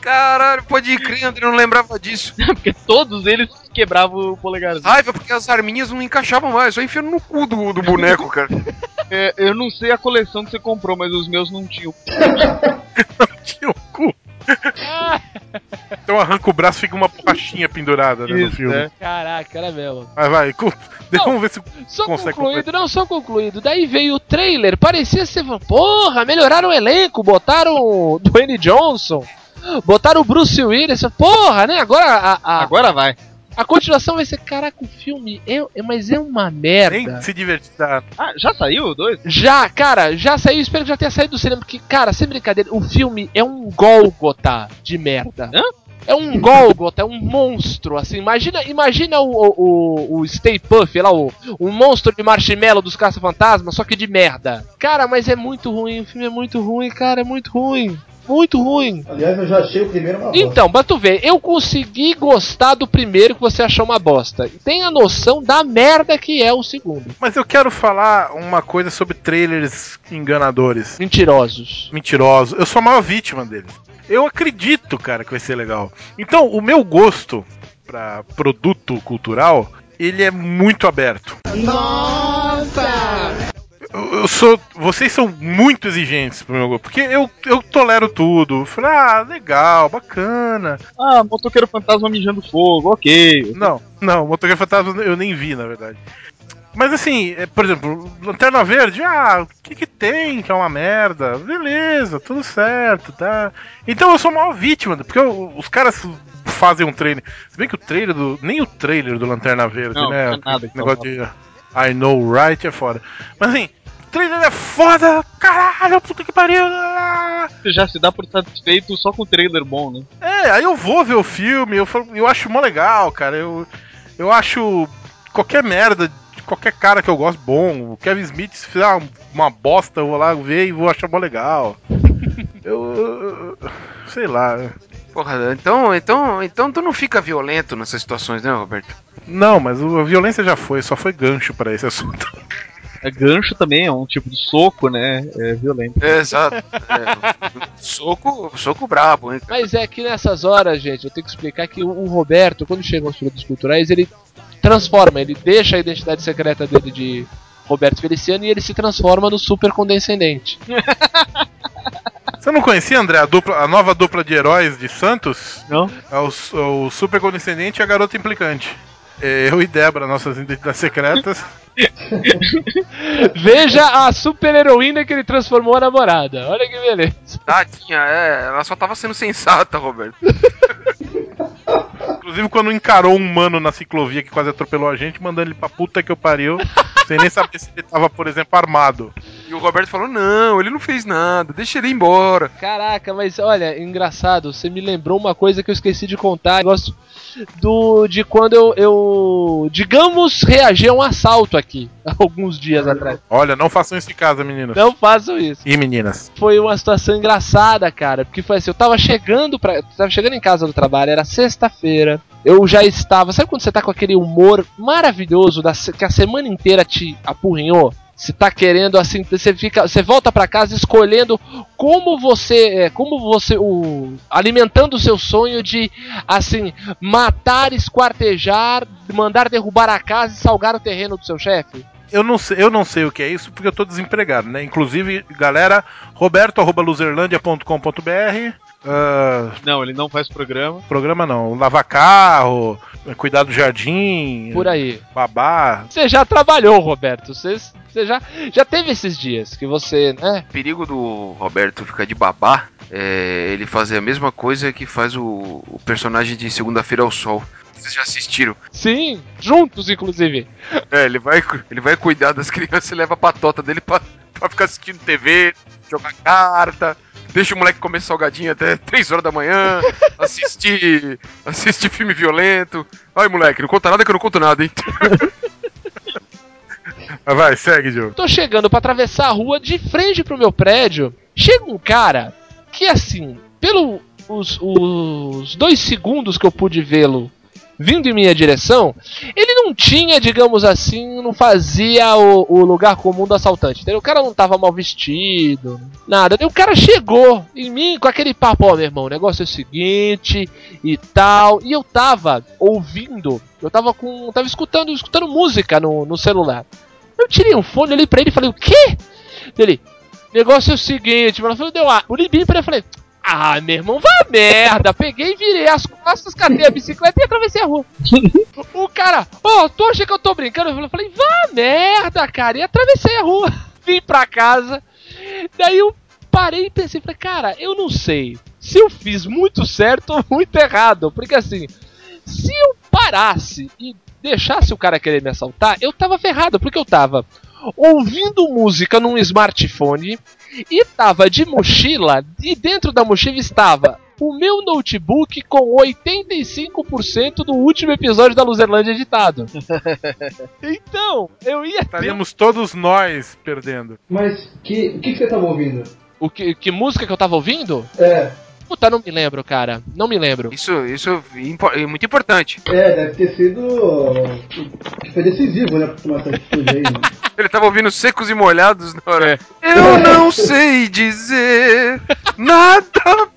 Caralho, pode crer, André, não lembrava disso. *laughs* Porque todos eles quebravam o polegarzinho. Raiva, porque as arminhas não encaixavam mais, só enfiando no cu do, do boneco, cara. *laughs* É, eu não sei a coleção que você comprou, mas os meus não tinham. *laughs* Tinha o cu. *laughs* Então arranca o braço e fica uma borrachinha pendurada né, no Isso, filme. é. Caraca, era mesmo. Vai, vai. cu- Deixa, *laughs* Não. vamos ver se Só consegue concluído, não, só concluído. Daí veio o trailer, parecia ser, porra, melhoraram o elenco, botaram o Dwayne Johnson, botaram o Bruce Willis, porra, né? Agora a, a, Agora vai. A continuação vai ser, caraca, o filme é, é- mas é uma merda. nem se divertir. tá? Ah, já saiu o dois? Já, cara, já saiu, espero que já tenha saído do cinema, porque, cara, sem brincadeira, o filme é um Gólgota de merda. Hã? É um Gólgota, é um monstro, assim, imagina, imagina o, o, o, o Stay Puff, lá, o, o monstro de marshmallow dos caça-fantasmas, só que de merda. Cara, mas é muito ruim, o filme é muito ruim, cara, é muito ruim. Muito ruim. Aliás, eu já achei o primeiro uma bosta. Então, pra tu ver, eu consegui gostar do primeiro que você achou uma bosta. Tenha noção da merda que é o segundo. Mas eu quero falar uma coisa sobre trailers enganadores. Mentirosos. mentirosos. Eu sou a maior vítima deles. Eu acredito, cara, que vai ser legal. Então, o meu gosto pra produto cultural, ele é muito aberto. Nossa! Eu, sou. Vocês são muito exigentes pro meu gosto. Porque eu, eu tolero tudo. Falei, ah, legal, bacana. Ah, motoqueiro fantasma mijando fogo, ok. Não, não, Motoqueiro Fantasma eu nem vi, na verdade. Mas assim, é, por exemplo, Lanterna Verde, ah, o que que tem que é uma merda? Beleza, tudo certo, tá? Então eu sou uma vítima, porque eu- os caras fazem um trailer. Se bem que o trailer do. Nem o trailer do Lanterna Verde, Não, né? não é nada que negócio de I know right é foda. Mas assim, trailer é foda! Caralho, puta que pariu! ah!" Você já se dá por satisfeito só com trailer bom, né? É, aí eu vou ver o filme, eu, falo- eu acho mó legal, cara. Eu, eu acho qualquer merda qualquer cara que eu gosto bom. O Kevin Smith, se fizer uma, uma bosta, eu vou lá ver e vou achar mó legal. *laughs* Eu. eu- sei lá. Porra, então, então, então tu não fica violento nessas situações, né, Roberto? Não, mas o- a violência já foi, só foi gancho pra esse assunto. É gancho também, é um tipo de soco, né? É violento. É, exato. É, soco, soco brabo, hein? Mas é que nessas horas, gente, eu tenho que explicar que o, Roberto, quando chega aos produtos culturais, ele transforma, ele deixa a identidade secreta dele de Roberto Feliciano e ele se transforma no super condescendente. *laughs* Você não conhecia, André, a, dupla, a nova dupla de heróis de Santos? Não? É o, o Super Condescendente e a Garota Implicante. É, Eu e Débora, nossas identidades secretas. *laughs* Veja a super heroína que ele transformou a namorada. Olha que beleza. Tadinha, é, ela só tava sendo sensata, Roberto. Inclusive, quando encarou um mano na ciclovia que quase atropelou a gente, mandando ele pra puta que eu pariu, sem nem saber se ele tava, por exemplo, armado. E o Roberto falou: não, ele não fez nada, deixa ele ir embora. Caraca, mas olha, engraçado, você me lembrou uma coisa que eu esqueci de contar. Negócio do de quando eu, eu digamos reagi a um assalto aqui *laughs* alguns dias atrás. Olha, não façam isso em casa, meninos. Não façam isso. E meninas. Foi uma situação engraçada, cara, porque foi assim, eu tava chegando para, tava chegando em casa do trabalho, era sexta-feira. Eu já estava, sabe quando você tá com aquele humor maravilhoso da que a semana inteira te apurrinhou? Você tá querendo assim, você fica, você volta pra casa escolhendo como você, é, como você o alimentando o seu sonho de assim, matar, esquartejar, mandar derrubar a casa e salgar o terreno do seu chefe. Eu não, sei, eu não sei o que é isso porque eu tô desempregado, né? Inclusive, galera, roberto.luzerlandia.com.br ah, Não, ele não faz programa. Programa não, lavar carro, cuidar do jardim, Por aí. babá. Você já trabalhou, Roberto. Você, você já, já teve esses dias que você, né? O perigo do Roberto ficar de babá é ele fazer a mesma coisa que faz o, o personagem de Segunda-feira ao Sol. Vocês já assistiram? Sim, juntos, inclusive. É, ele vai, ele vai cuidar das crianças e leva a patota dele pra, pra ficar assistindo TV, jogar carta, deixa o moleque comer salgadinho até *laughs* 3 horas da manhã, assistir, assistir filme violento. Ai, moleque, não conta nada que eu não conto nada, hein? *laughs* Vai, segue, Diogo. Tô chegando pra atravessar a rua de frente pro meu prédio. Chega um cara que, assim, pelo os, os dois segundos que eu pude vê-lo vindo em minha direção, ele não tinha, digamos assim, não fazia o, o lugar comum do assaltante. Entendeu? O cara não tava mal vestido, nada. Daí o cara chegou em mim com aquele papo, ó, meu irmão, o negócio é o seguinte e tal. E eu tava ouvindo, eu tava com. tava escutando, escutando música no, no celular. Eu tirei um fone, olhei pra ele e falei, o quê? Ele, negócio é o seguinte, mano. Eu deu uma. Eu olhei pra ele e falei, ah, meu irmão, vá merda. Peguei, virei as costas, catei a bicicleta e atravessei a rua. *laughs* o cara, ó, tu acha que eu tô brincando? Eu falei, vá merda, cara. E atravessei a rua. *laughs* Vim pra casa. Daí eu parei e pensei, falei, cara, eu não sei se eu fiz muito certo ou muito errado. Porque assim, se eu parasse e deixasse o cara querer me assaltar, eu tava ferrado, porque eu tava ouvindo música num smartphone e tava de mochila, e dentro da mochila estava o meu notebook com 85% do último episódio da Luzerlândia editado. *laughs* então, eu ia ter... Estaríamos todos nós perdendo. Mas que, o que, que você tava ouvindo? O que, que música que eu tava ouvindo? É, Puta, não me lembro, cara. Não me lembro. Isso, isso é é muito importante. é, deve ter sido. que foi decisivo, né, pra tomar essa atitude aí. Né? *laughs* Ele tava ouvindo secos e molhados na hora. Eu não sei dizer nada.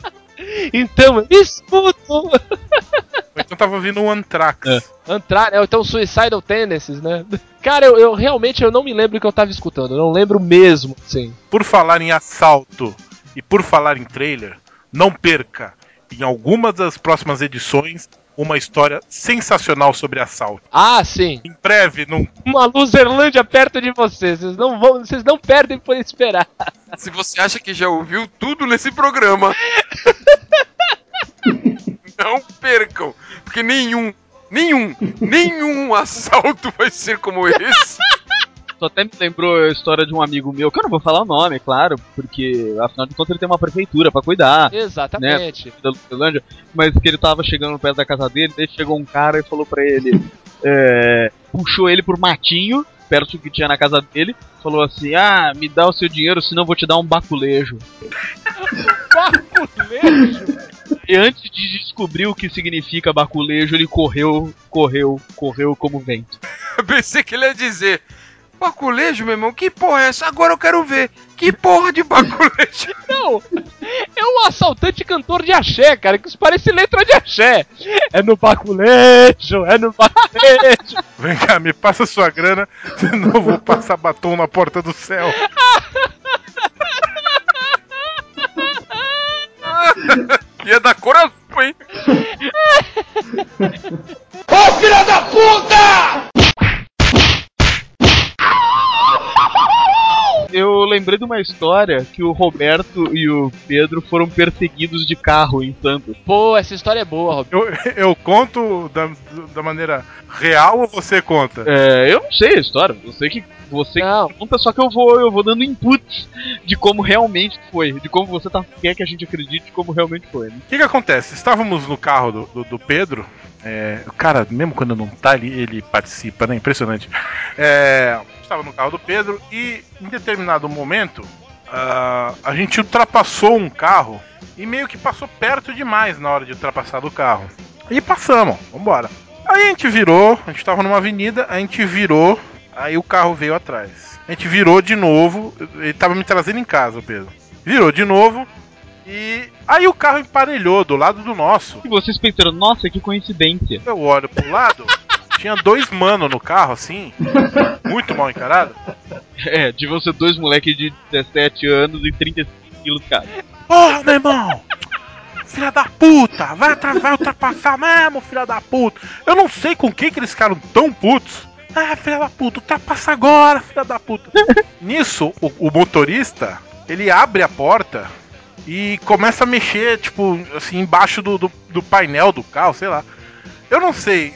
Então, escuto! Então tava ouvindo um Anthrax. Entrar, né? Ou então Suicidal Tendencies, né? Cara, eu, eu realmente eu não me lembro o que eu tava escutando. Eu não lembro mesmo, sim. Por falar em assalto e por falar em trailer, não perca em algumas das próximas edições uma história sensacional sobre assalto. Ah, sim. Em breve, num Uma Luzerlândia perto de vocês. Vocês não vão, vocês não perdem por esperar. *laughs* Se você acha que já ouviu tudo nesse programa, *laughs* não percam, porque nenhum, nenhum, nenhum assalto vai ser como esse. *laughs* Tu até me lembrou a história de um amigo meu, que eu não vou falar o nome, claro, porque afinal de contas ele tem uma prefeitura pra cuidar. Exatamente. da Lucelândia, mas que ele tava chegando perto da casa dele, daí chegou um cara e falou pra ele, é, puxou ele por matinho, perto do que tinha na casa dele, falou assim, ah, me dá o seu dinheiro, senão eu vou te dar um baculejo. *laughs* Baculejo? E antes de descobrir o que significa baculejo, ele correu, correu, correu como vento. Eu *laughs* pensei que ele ia dizer. Baculejo, meu irmão? Que porra é essa? Agora eu quero ver. Que porra de baculejo? *laughs* Não, é um assaltante cantor de axé, cara, que isso parece letra de axé. É no baculejo, é no baculejo. *laughs* Vem cá, me passa sua grana, *laughs* senão eu vou passar batom na porta do céu. Ia dar coração, hein? Eu lembrei de uma história que o Roberto e o Pedro foram perseguidos de carro em Santos. Pô, essa história é boa, Rob. Eu, eu conto da, da maneira real ou você conta? É, eu não sei a história, eu sei que você Não. conta, só que eu vou, eu vou dando inputs de como realmente foi, de como você tá, quer que a gente acredite como realmente foi. Né? O que, que acontece? Estávamos no carro do, do, do Pedro. É, o cara, mesmo quando não tá ali, ele participa, né? Impressionante. É, estava no carro do Pedro e em determinado momento ah, a gente ultrapassou um carro e meio que passou perto demais na hora de ultrapassar do carro. E passamos, vambora. Aí a gente virou, a gente tava numa avenida, a gente virou, aí o carro veio atrás. A gente virou de novo, ele tava me trazendo em casa, o Pedro. Virou de novo e aí o carro emparelhou do lado do nosso. E vocês pensaram, nossa, que coincidência. Eu olho pro lado, tinha dois mano no carro, assim, *laughs* muito mal encarado. É, de você dois moleques de 17 anos e 35 quilos cada. Porra, meu irmão! Filha da puta! Vai, vai ultrapassar mesmo, filha da puta! Eu não sei com quem que eles ficaram tão putos. Ah, filha da puta, ultrapassa agora, filha da puta! *laughs* Nisso, o, o motorista, ele abre a porta e começa a mexer, tipo, assim, embaixo do, do, do painel do carro, sei lá. Eu não sei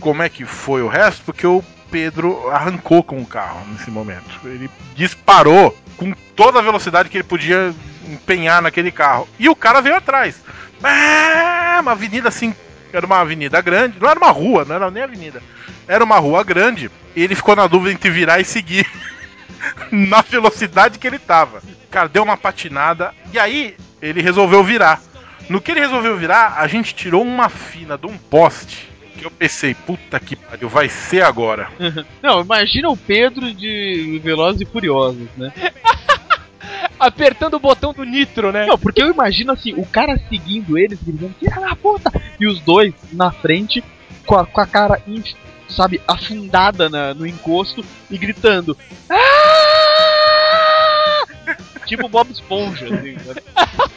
como é que foi o resto, porque o Pedro arrancou com o carro nesse momento. Ele disparou com toda a velocidade que ele podia empenhar naquele carro. E o cara veio atrás. Ah, uma avenida assim, era uma avenida grande, não era uma rua, não era nem avenida. Era uma rua grande. Ele ficou na dúvida entre virar e seguir *laughs* na velocidade que ele tava. Cara, deu uma patinada e aí ele resolveu virar. No que ele resolveu virar, a gente tirou uma fina de um poste. Que eu pensei, puta que pariu, vai ser agora. *laughs* Não, imagina o Pedro de Velozes e Furiosos, né? *laughs* Apertando o botão do nitro, né? Não, porque eu imagino assim, o cara seguindo eles, gritando, da puta! E os dois na frente, com a, com a cara, in- sabe, afundada na- no encosto e gritando. "Ah!" Tipo Bob Esponja, assim, sabe? *laughs*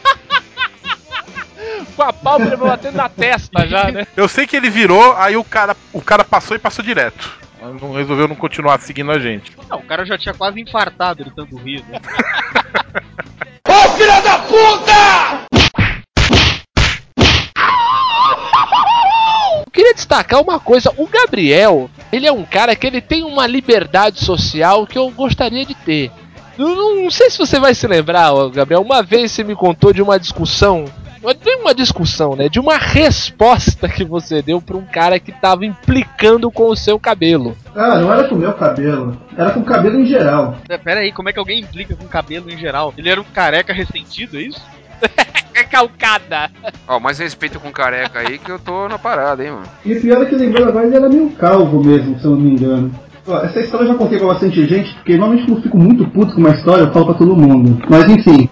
Com a pálpebra batendo na testa já, né? Eu sei que ele virou, aí o cara, o cara passou e passou direto. Não resolveu não continuar seguindo a gente. Não, o cara já tinha quase infartado de tanto rir, né? Eu queria destacar uma coisa, o Gabriel, ele é um cara que ele tem uma liberdade social que eu gostaria de ter. Eu não, sei se você vai se lembrar, Gabriel, uma vez você me contou de uma discussão, não é uma discussão, né, de uma resposta que você deu pra um cara que tava implicando com o seu cabelo. Ah, não era com o meu cabelo. Era com o cabelo em geral. É, Pera aí, como é que alguém implica com cabelo em geral? Ele era um careca ressentido, é isso? *laughs* É calcada. Ó, mais respeito com careca aí que eu tô na parada, hein, mano. E o pior é que lembrando agora ele era meio calvo mesmo, se eu não me engano. Ó, Essa história eu já contei pra bastante gente, porque normalmente eu fico muito puto com uma história, eu falo pra todo mundo. Mas enfim,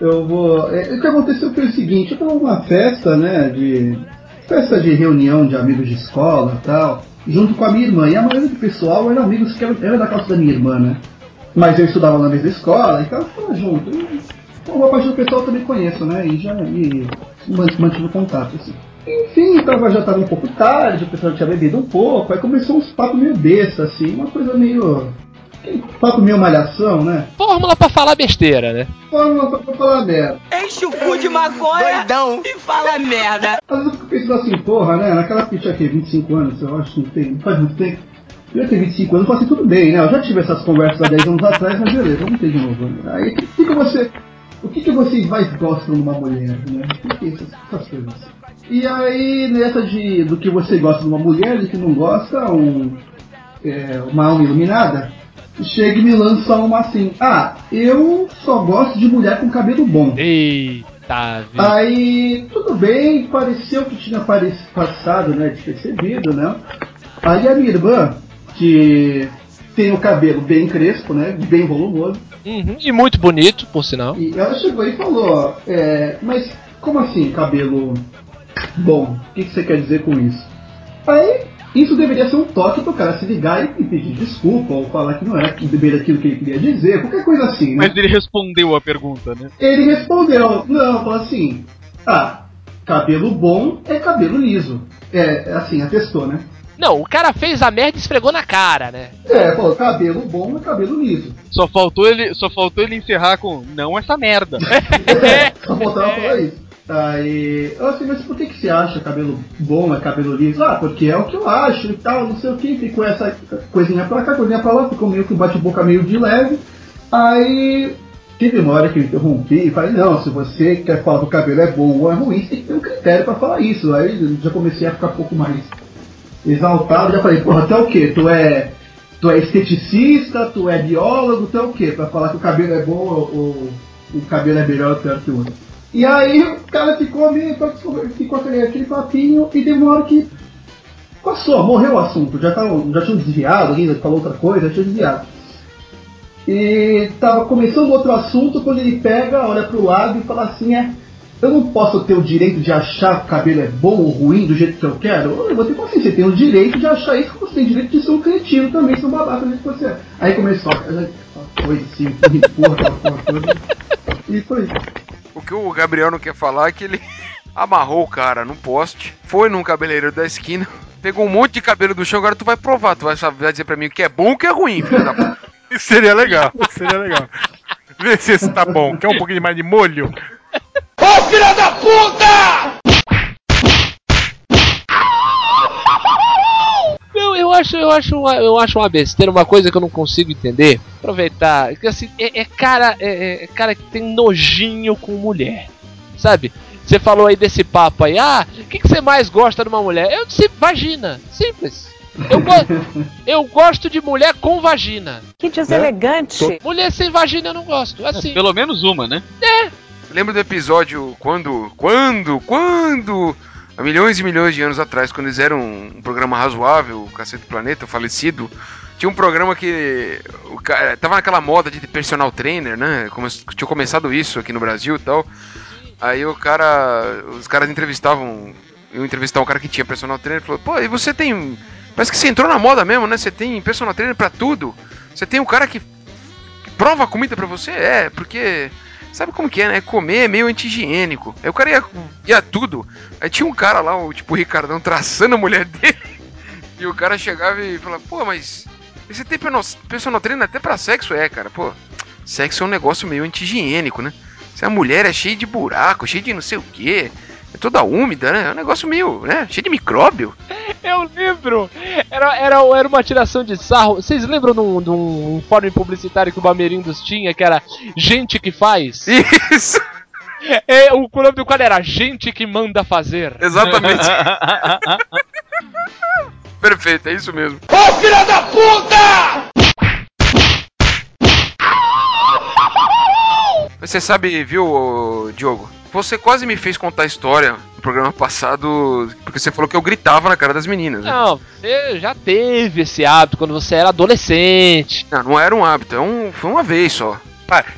eu vou. é, o que aconteceu foi o seguinte, eu tava numa festa, né, de. festa de reunião de amigos de escola tal, junto com a minha irmã. E a maioria do pessoal eram amigos que era da classe da minha irmã, né? Mas eu estudava na mesma escola, então tava junto. E, uma parte do pessoal também conheço, né? E já e man- mantive contato, assim. Enfim, tava, já tava um pouco tarde, o pessoal tinha bebido um pouco, aí começou uns papos meio besta, assim, uma coisa meio. Papo meio malhação, né? Fórmula pra falar besteira, né? Fórmula pra, pra falar merda. Enche o cu de maconha e fala merda. Às vezes eu fico pensando assim, porra, né? Naquela tinha aqui, 25 anos, eu acho que não tem, faz muito tempo. Eu tenho 25 anos, eu falei assim, tudo bem, né? Eu já tive essas conversas há 10 anos atrás, mas beleza, vamos ter de novo. Aí, o que, que você. O que, que vocês mais gostam numa mulher, né? O que, é essas, essas coisas? E aí, nessa de do que você gosta de uma mulher, de que não gosta, um, é, uma alma iluminada, chega e me lança uma assim: Ah, eu só gosto de mulher com cabelo bom. Eita, viu? Aí, tudo bem, pareceu que tinha passado, né, despercebido, né? Aí a minha irmã, que tem o cabelo bem crespo, né, bem volumoso, Uhum, E muito bonito, por sinal. e ela chegou e falou, ó, é, mas como assim cabelo bom? O que, que você quer dizer com isso? Aí, isso deveria ser um toque pro cara se ligar e pedir desculpa, ou falar que não era bem daquilo que ele queria dizer, qualquer coisa assim, né? Mas ele respondeu a pergunta, né? Ele respondeu, não, falou assim, ah, cabelo bom é cabelo liso. É, assim, atestou, né? Não, o cara fez a merda e esfregou na cara, né? É, falou, cabelo bom é cabelo liso. Só faltou ele, só faltou ele encerrar com não essa merda. *laughs* *laughs* É, só faltava falar isso. Aí, eu assim, mas por que, que você acha cabelo bom é cabelo liso? Ah, porque é o que eu acho e tal, não sei o que. Ficou essa coisinha pra cá, coisinha pra lá, ficou meio que bate-boca meio de leve. Aí, teve uma hora que eu interrompi e falei, não, se você quer falar que o cabelo é bom ou é ruim, você tem que ter um critério pra falar isso. Aí já comecei a ficar um pouco mais exaltado, já falei, porra, tu é o quê? Tu é. Tu é esteticista, tu é biólogo, tu é o quê? Pra falar que o cabelo é bom ou, ou o cabelo é melhor pior que o outro. E aí o cara ficou meio. ficou aquele, papinho e teve uma hora que passou, morreu o assunto. Já, tava, já tinham desviado ainda, falou outra coisa, já tinha desviado. E tava começando outro assunto quando ele pega, olha pro lado e fala assim, é. Eu não posso ter o direito de achar que o cabelo é bom ou ruim do jeito que eu quero? Eu vou ter assim, você tem o direito de achar isso, você tem o direito de ser um cretino também, ser um babaca do jeito que você é. Aí começou coisa empurra, aquela porra toda. E foi isso. O que o Gabriel não quer falar é que ele *laughs* amarrou o cara num poste, foi num cabeleireiro da esquina, pegou um monte de cabelo do chão, agora tu vai provar, tu vai, saber- vai dizer pra mim o que é bom e o que é ruim, filho da puta. *laughs* Isso seria legal, *laughs* seria legal. Vê se esse tá bom. Quer um pouquinho mais de molho? Não, eu acho, eu acho, uma, eu acho uma besteira, uma coisa que eu não consigo entender. Aproveitar, que assim, é, é cara, é, é cara que tem nojinho com mulher, sabe? Você falou aí desse papo aí, ah, o que, que você mais gosta de uma mulher? Eu disse vagina, simples. Eu, go *laughs* eu gosto de mulher com vagina. Que deselegante. Mulher sem vagina eu não gosto, assim. Pelo menos uma, né? Lembra do episódio quando, quando, quando, há milhões e milhões de anos atrás, quando eles eram um programa razoável, o Cacete do Planeta, o falecido, tinha um programa que o cara, tava naquela moda de personal trainer, né? Come, tinha começado isso aqui no Brasil e tal. Aí o cara, os caras entrevistavam, eu entrevistar um cara que tinha personal trainer, falou: "Pô, e você tem, parece que você entrou na moda mesmo, né? Você tem personal trainer pra tudo. Você tem um cara que prova a comida pra você? É, porque Sabe como que é, né? Comer é meio anti-higiênico. Aí o cara ia, ia tudo. Aí tinha um cara lá, o tipo o Ricardão, traçando a mulher *laughs* dele. E o cara chegava e falava, pô, mas você tem personal trainer até pra sexo? É, cara, pô. Sexo é um negócio meio anti-higiênico, né? Se a mulher é cheia de buraco, cheia de não sei o quê, é toda úmida, né? É um negócio meio, né? Cheio de micróbio. Eu lembro! Era, era, era uma tiração de sarro. Vocês lembram de um, de um fórum publicitário que o Bamerindos tinha, que era Gente que faz? Isso! É, o nome do quadro era Gente que manda fazer. Exatamente. *laughs* Perfeito, é isso mesmo. Você sabe, viu, ô, Diogo? Você quase me fez contar a história no programa passado, porque você falou que eu gritava na cara das meninas. Né? Não, você já teve esse hábito quando você era adolescente. Não, não era um hábito, é um, foi uma vez só.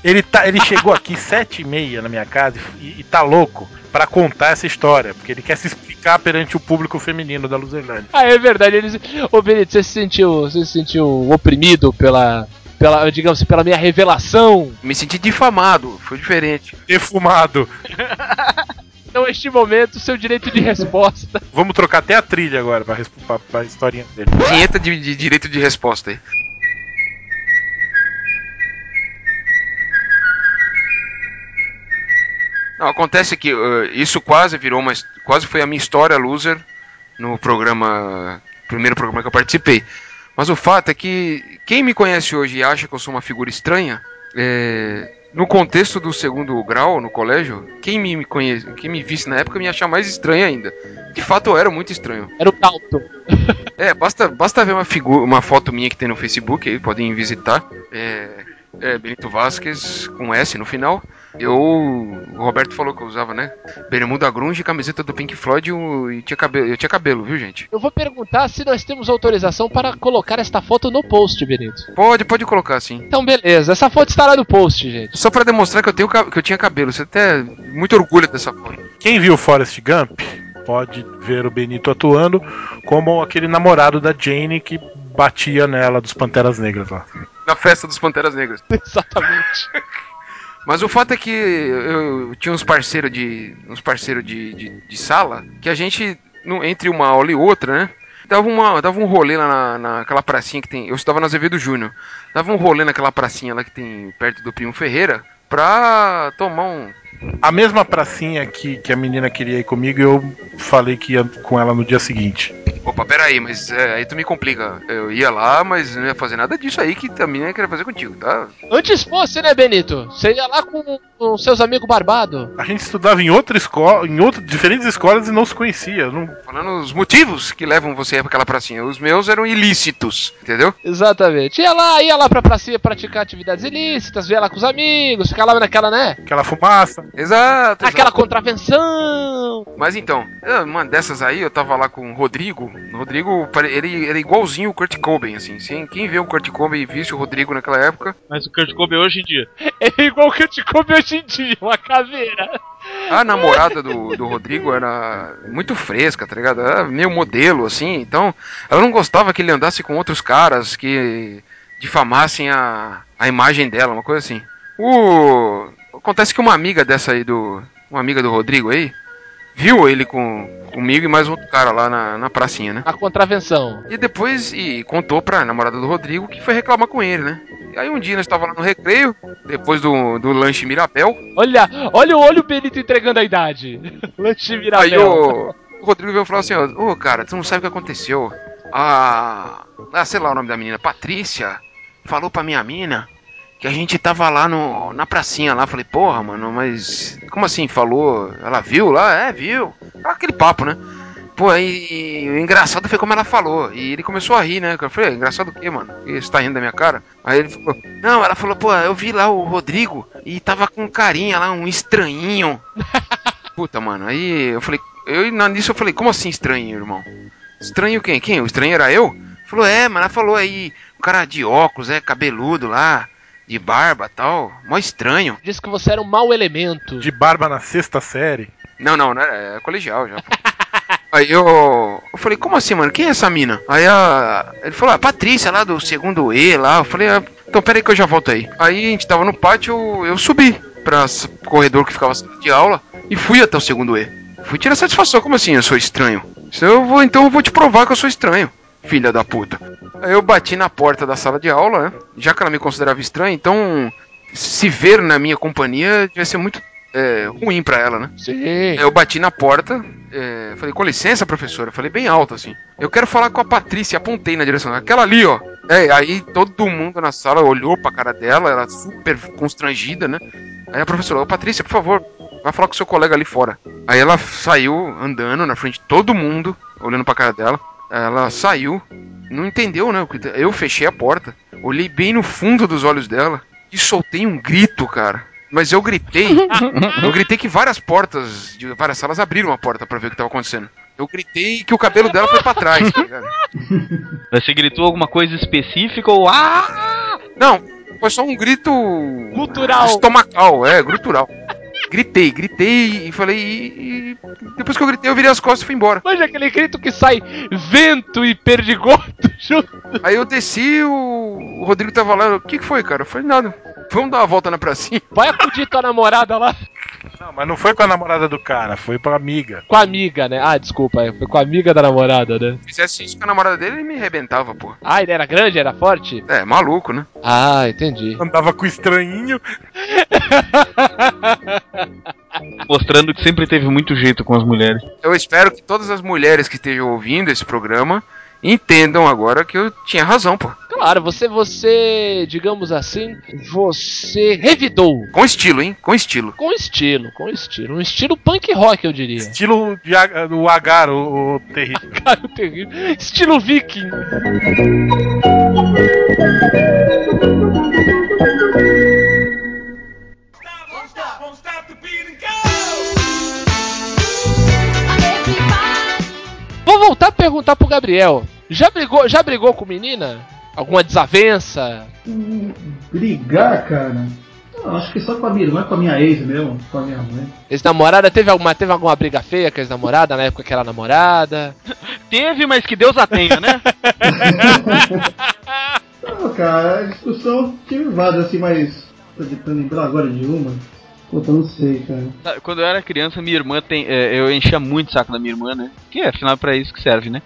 Ele, tá, ele chegou aqui *laughs* sete e meia na minha casa e, e tá louco pra contar essa história, porque ele quer se explicar perante o público feminino da Luzerlândia. Ah, é verdade. Eles... Ô, Benito, você se sentiu, você se sentiu oprimido pela, pela, digamos assim, pela minha revelação? Me senti difamado, foi diferente. Defumado. *laughs* Então, este momento, seu direito de resposta. Vamos trocar até a trilha agora pra, pra, pra historinha dele. Vinheta de, de direito de resposta aí. Não, acontece que uh, isso quase virou uma. Quase foi a minha história loser no programa. Primeiro programa que eu participei. Mas o fato é que quem me conhece hoje e acha que eu sou uma figura estranha, é, no contexto do segundo grau no colégio, quem me, conhece, quem me visse na época me achar mais estranho ainda. De fato, eu era muito estranho. Era o Dalton. *laughs* É, basta, basta ver uma figura, uma foto minha que tem no Facebook, aí podem visitar. É, é Benito Vasquez com S no final. Eu, o Roberto falou que eu usava, né? Bermuda grunge, camiseta do Pink Floyd e, tinha cabelo, eu tinha cabelo, viu, gente? Eu vou perguntar se nós temos autorização para colocar esta foto no post, Benito. Pode, pode colocar sim. Então, beleza. Essa foto estará no post, gente. Só pra demonstrar que eu tenho que eu tinha cabelo. Você até muito orgulho dessa foto. Quem viu Forrest Gump pode ver o Benito atuando como aquele namorado da Jane que batia nela dos Panteras Negras lá. Na festa dos Panteras Negras. *laughs* Exatamente. *laughs* Mas o fato é que eu, tinha uns parceiros de. uns parceiros de, de, de sala que a gente, entre uma aula e outra, né? Dava, uma, dava um rolê lá na, naquela pracinha que tem. Eu estudava na Azevedo Júnior. Dava um rolê naquela pracinha lá que tem perto do Primo Ferreira pra tomar um. A mesma pracinha que, que a menina queria ir comigo, eu falei que ia com ela no dia seguinte. Opa, peraí, mas é, aí tu me complica. Eu ia lá, mas não ia fazer nada disso aí que também ia querer fazer contigo, tá? Antes fosse, né, Benito? Você ia lá com, com seus amigos barbados. A gente estudava em outra escola, em outra, diferentes escolas e não se conhecia. Não, Falando os motivos que levam você pra aquela pracinha. Os meus eram ilícitos, entendeu? Exatamente. Ia lá, ia lá pra pracinha praticar atividades ilícitas, via lá com os amigos, ficar lá naquela, né? aquela fumaça. Exato. Aquela exato. contravenção. Mas então, uma dessas aí, eu tava lá com o Rodrigo. O Rodrigo, pare- ele era igualzinho o Kurt Cobain, assim. Sim, quem vê o Kurt Cobain e visse o Rodrigo naquela época. Mas o Kurt Cobain hoje em dia. *laughs* É igual que eu te come hoje em dia, uma caveira. A namorada do, do Rodrigo era muito fresca, tá ligado? Era meio modelo, assim. Então, ela não gostava que ele andasse com outros caras que difamassem a, a imagem dela, uma coisa assim. O... Acontece que uma amiga dessa aí do. Uma amiga do Rodrigo aí. Viu ele com, comigo e mais outro cara lá na, na pracinha, né? A contravenção. E depois e contou pra namorada do Rodrigo que foi reclamar com ele, né? E aí um dia nós estávamos lá no recreio, depois do, do lanche Mirabel. Olha, olha, o Benito entregando a idade. *laughs* Lanche Aí Mirabel. o, o Rodrigo veio falar assim, ó, ô cara, tu não sabe o que aconteceu. A. Ah, sei lá o nome da menina, Patrícia, falou pra minha mina que a gente tava lá no, na pracinha lá. Falei, porra, mano, mas. Como assim? Falou? Ela viu lá? É, viu. Aquele papo, né? Pô, aí o engraçado foi como ela falou. E ele começou a rir, né? Eu falei, engraçado o quê, mano? Você tá rindo da minha cara? Aí ele falou, não, ela falou, pô, eu vi lá o Rodrigo e tava com carinha lá, um estranhinho. *laughs* Puta, mano, aí eu falei, eu nisso eu falei, como assim estranho, irmão? Estranho quem? Quem? O estranho era eu? Falou, é, mas ela falou aí, um cara de óculos, é, cabeludo lá, de barba tal, mó estranho. Disse que você era um mau elemento. De barba na sexta série. Não, não, não era, é colegial já. *laughs* Aí eu, eu falei, como assim, mano? Quem é essa mina? Aí a, ele falou, a Patrícia lá do segundo E lá. Eu falei, ah, então pera aí que eu já volto aí. Aí a gente tava no pátio, eu subi pra corredor que ficava de aula e fui até o segundo E. Fui tirar satisfação, como assim eu sou estranho? Se eu vou, então eu vou te provar que eu sou estranho, filha da puta. Eu bati na porta da sala de aula, né? Já que ela me considerava estranha, então se ver na minha companhia devia ser muito é, ruim pra ela, né? Sim. Eu bati na porta, é, falei, com licença, professora. Falei bem alto assim. Eu quero falar com a Patrícia, apontei na direção. Aquela ali, ó. É, aí todo mundo na sala olhou pra cara dela, ela super constrangida, né? Aí a professora, ô Patrícia, por favor, vai falar com seu colega ali fora. Aí ela saiu andando na frente de todo mundo, olhando pra cara dela. Ela saiu, não entendeu, né? Eu fechei a porta, olhei bem no fundo dos olhos dela e soltei um grito, cara. Mas eu gritei, *laughs* eu gritei que várias portas de várias salas abriram a porta pra ver o que tava acontecendo. Eu gritei que o cabelo dela foi pra trás, tá ligado? *laughs* Você gritou alguma coisa específica ou. Ah! Não, foi só um grito Cultural. estomacal, é, grutural. Gritei, gritei e falei. E, e depois que eu gritei, eu virei as costas e fui embora. Manja aquele grito que sai vento e perdigoto *laughs* junto. Aí eu desci, o, o Rodrigo tava lá. O que, que foi, cara? Eu falei, nada. Vamos dar uma volta na pracinha. Vai acudir tua namorada lá Não, mas não foi com a namorada do cara, foi com a amiga. com a amiga, né? Ah, desculpa, foi com a amiga da namorada, né? Se fizesse isso com a namorada dele, ele me arrebentava, pô. Ah, ele era grande, era forte? É, maluco, né? Ah, entendi. *laughs* Andava com o estranhinho. Mostrando que sempre teve muito jeito com as mulheres. Eu espero que todas as mulheres que estejam ouvindo esse programa entendam agora que eu tinha razão, pô. Claro, você, você, digamos assim, você revidou. Com estilo, hein? Com estilo. Com estilo, com estilo. Um estilo punk rock, eu diria. Estilo de, do Agar, o, o terrível. *laughs* Cara, terrível. Estilo viking. Voltar a perguntar pro Gabriel. Já brigou, já brigou com menina? Alguma desavença? Hum, Brigar, cara. Não, acho que só com a minha irmã, com a minha ex mesmo, com a minha mãe. Ex-namorada? Teve alguma, teve alguma briga feia com a ex-namorada na época que era namorada? *laughs* Teve, mas que Deus a tenha, né? *laughs* Não, cara, a discussão tive várias assim, mas. Tô tentando lembrar agora de uma. Puta, eu não sei, cara. Sabe, Quando eu era criança, minha irmã tem. é, eu enchia muito o saco da minha irmã, né? Que afinal é pra isso que serve, né?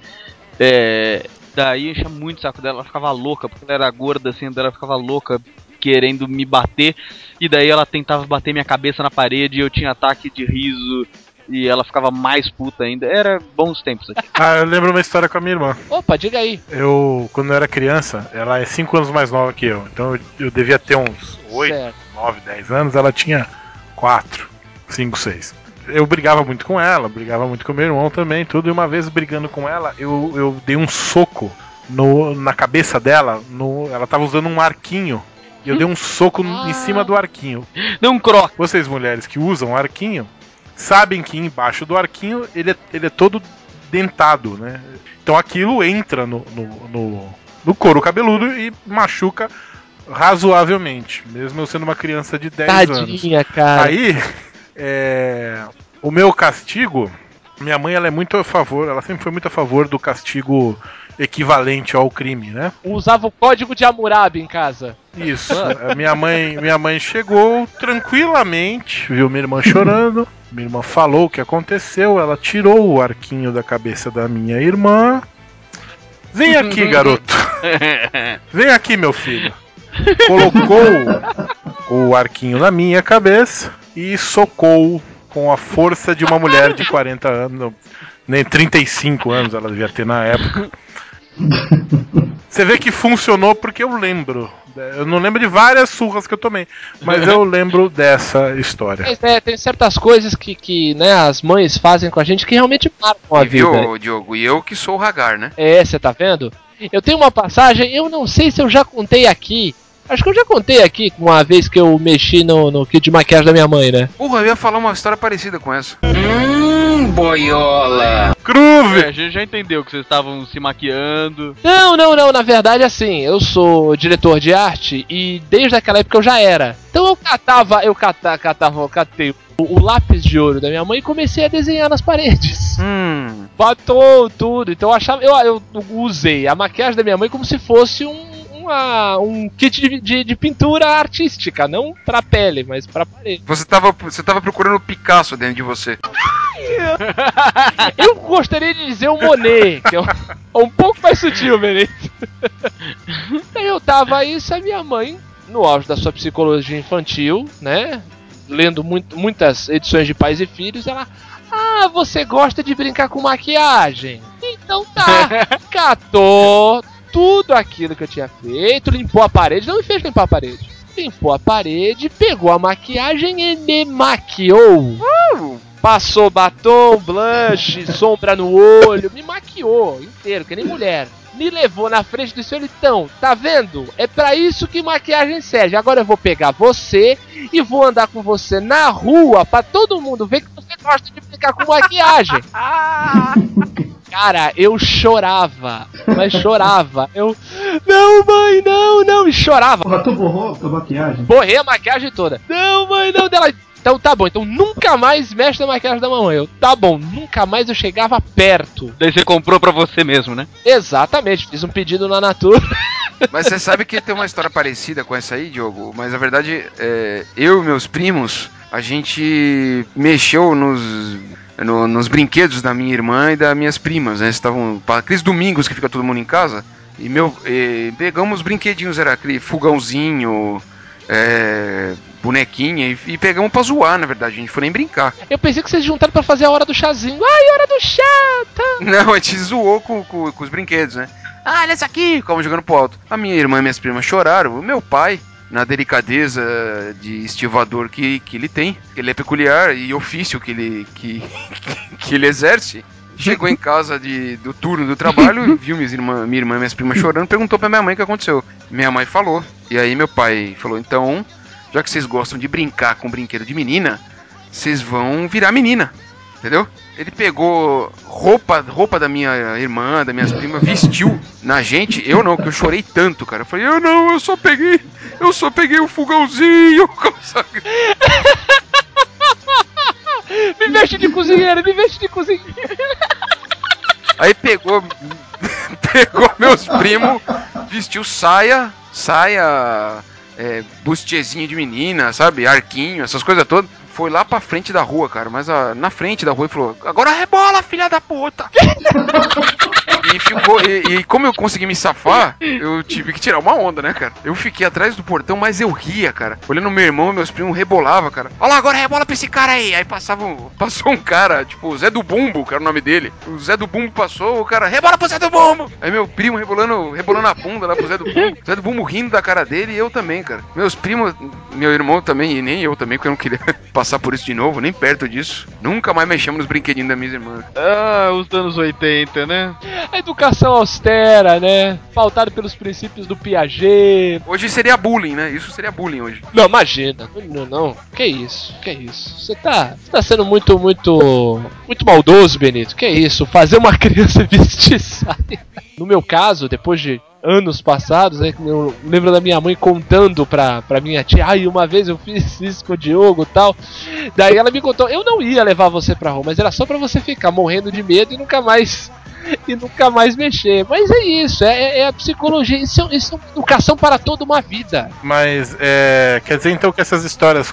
É, daí eu enchia muito o saco dela, ela ficava louca, porque ela era gorda assim, ela ficava louca querendo me bater. E daí ela tentava bater minha cabeça na parede e eu tinha ataque de riso. E ela ficava mais puta ainda. Era bons tempos aqui. *laughs* Ah, eu lembro uma história com a minha irmã. Opa, diga aí. Eu, quando eu era criança, ela é 5 anos mais nova que eu. Então eu, eu devia ter uns 8, Certo. 9, 10 anos. Ela tinha 4, 5, 6. Eu brigava muito com ela, brigava muito com meu irmão também, tudo. E uma vez brigando com ela, eu, eu dei um soco no, na cabeça dela. No, ela tava usando um arquinho. E eu dei um soco em cima do arquinho. Deu um croque. Vocês mulheres que usam arquinho sabem que embaixo do arquinho ele é, ele é todo dentado, né? Então aquilo entra no, no, no, no couro cabeludo e machuca razoavelmente, mesmo eu sendo uma criança de 10 anos. Tadinha, cara. Aí, é, o meu castigo, minha mãe ela é muito a favor, ela sempre foi muito a favor do castigo equivalente ao crime, né? Usava o código de Hammurabi em casa. Isso. A minha mãe, minha mãe chegou tranquilamente, viu minha irmã chorando. Minha irmã falou o que aconteceu, ela tirou o arquinho da cabeça da minha irmã. Vem aqui, garoto. *laughs* Vem aqui, meu filho. Colocou o arquinho na minha cabeça e socou com a força de uma mulher de 40 anos, nem 35 anos ela devia ter na época. Você vê que funcionou porque eu lembro. Eu não lembro de várias surras que eu tomei, mas eu lembro dessa história. Mas, é, tem certas coisas que, que né, as mães fazem com a gente que realmente marcam a E vida. viu, Diogo? E eu que sou o Hagar, né? É, você tá vendo? Eu tenho uma passagem, eu não sei se eu já contei aqui. Acho que eu já contei aqui uma vez que eu mexi no, no kit de maquiagem da minha mãe, né? Porra, eu ia falar uma história parecida com essa. Hum, boiola. Cruve! É, a gente já entendeu que vocês estavam se maquiando. Não, não, não, na verdade assim, eu sou diretor de arte e desde aquela época eu já era. Então eu catava, eu catava, catava, eu catei o, o lápis de ouro da minha mãe e comecei a desenhar nas paredes. *laughs* Hum. Batou tudo, então eu achava, eu, eu usei a maquiagem da minha mãe como se fosse um, uma- um kit de, de- de pintura artística, não pra pele, mas pra parede. Você tava, você tava procurando o Picasso dentro de você. *laughs* Eu gostaria de dizer o Monet, que é um, é um pouco mais sutil, Benito. Aí *laughs* eu tava isso, a minha mãe, no auge da sua psicologia infantil, né? Lendo muito- muitas edições de Pais e Filhos, ela. Ah, você gosta de brincar com maquiagem? Então tá. *laughs* Catou tudo aquilo que eu tinha feito, limpou a parede, não me fez limpar a parede. Limpou a parede, pegou a maquiagem e me maquiou. Passou batom, blush, *laughs* sombra no olho, me maquiou inteiro, que nem mulher. Me levou na frente do senhor, então, tá vendo? É pra isso que maquiagem serve. Agora eu vou pegar você e vou andar com você na rua pra todo mundo ver que você gosta de brincar com maquiagem. *laughs* Cara, eu chorava, mas chorava. Eu, não, mãe, não, não, e chorava. Porra, tu borrou tua maquiagem? Borrei a maquiagem toda. Não, mãe, não, dela. Então tá bom, então nunca mais mexe na maquiagem da mamãe. Eu, tá bom, nunca mais eu chegava perto. Daí você comprou pra você mesmo, né? Exatamente, fiz um pedido na Natura. *laughs* Mas você sabe que tem uma história parecida com essa aí, Diogo? Mas na verdade, é, eu e meus primos, a gente mexeu nos, no- nos brinquedos da minha irmã e das minhas primas, né? Estavam para aqueles domingos que fica todo mundo em casa. E meu, eh, pegamos brinquedinhos, era aquele fogãozinho, é, bonequinha e, e pegamos pra zoar, na verdade. A gente foi nem brincar. Eu pensei que vocês juntaram pra fazer a hora do chazinho. Ai, hora do chá! Tá. *laughs* Não, a gente zoou com, com, com os brinquedos, né? Ah, olha essa aqui! Como jogando pro alto. A minha irmã e minhas primas choraram. O meu pai, na delicadeza de estivador que, que ele tem, ele é peculiar e ofício que ele, que, *laughs* que ele exerce. Chegou em casa de, do turno do trabalho, *laughs* viu minha irmã, minha irmã e minhas primas chorando, perguntou pra minha mãe o que aconteceu. Minha mãe falou. E aí meu pai falou: então, já que vocês gostam de brincar com brinquedo de menina, vocês vão virar menina. Entendeu? Ele pegou roupa, roupa da minha irmã, das minhas primas, vestiu na gente. Eu não, que eu chorei tanto, cara. Eu falei, eu não, eu só peguei. Eu só peguei o fogãozinho. *laughs* sabe? *laughs* Me veste de cozinheiro, me veste de cozinheiro. Aí pegou. *laughs* pegou meus primos, vestiu saia, saia, é, bustiezinho de menina, sabe? Arquinho, essas coisas todas. Foi lá pra frente da rua, cara, mas a, na frente da rua ele falou: Agora rebola, filha da puta! *laughs* e ficou. E, e como eu consegui me safar, eu tive que tirar uma onda, né, cara? Eu fiquei atrás do portão, mas eu ria, cara. Olhando meu irmão, meus primos rebolava, cara. Olha lá, agora rebola pra esse cara aí. Aí passava um, *laughs* passou um cara, tipo, o Zé do Bumbo, que era o nome dele. O Zé do Bumbo passou, o cara, rebola pro Zé do Bumbo! Aí meu primo rebolando, rebolando a bunda lá pro Zé do Bumbo. O *laughs* Zé do Bumbo rindo da cara dele e eu também, cara. Meus primos, meu irmão também, e nem eu também, porque eu não queria *laughs* passar por isso de novo, nem perto disso. Nunca mais mexemos nos brinquedinhos da minha irmã. Ah, os anos 80, né? Educação austera, né? Pautado pelos princípios do Piaget. Hoje seria bullying, né? Isso seria bullying hoje. Não, imagina. Não, não. Que isso? Que isso? Você tá, você tá sendo muito, muito, muito maldoso, Benito. Que isso? Fazer uma *laughs* criança vestir saia. No meu caso, depois de anos passados, né, eu lembro da minha mãe contando pra, pra minha tia, ai, uma vez eu fiz isso com o Diogo e tal. Daí ela me contou, eu não ia levar você pra rua, mas era só pra você ficar morrendo de medo e nunca mais *laughs* e nunca mais mexer. Mas é isso, é, é a psicologia, isso, é- isso é educação para toda uma vida. Mas é, quer dizer então que essas histórias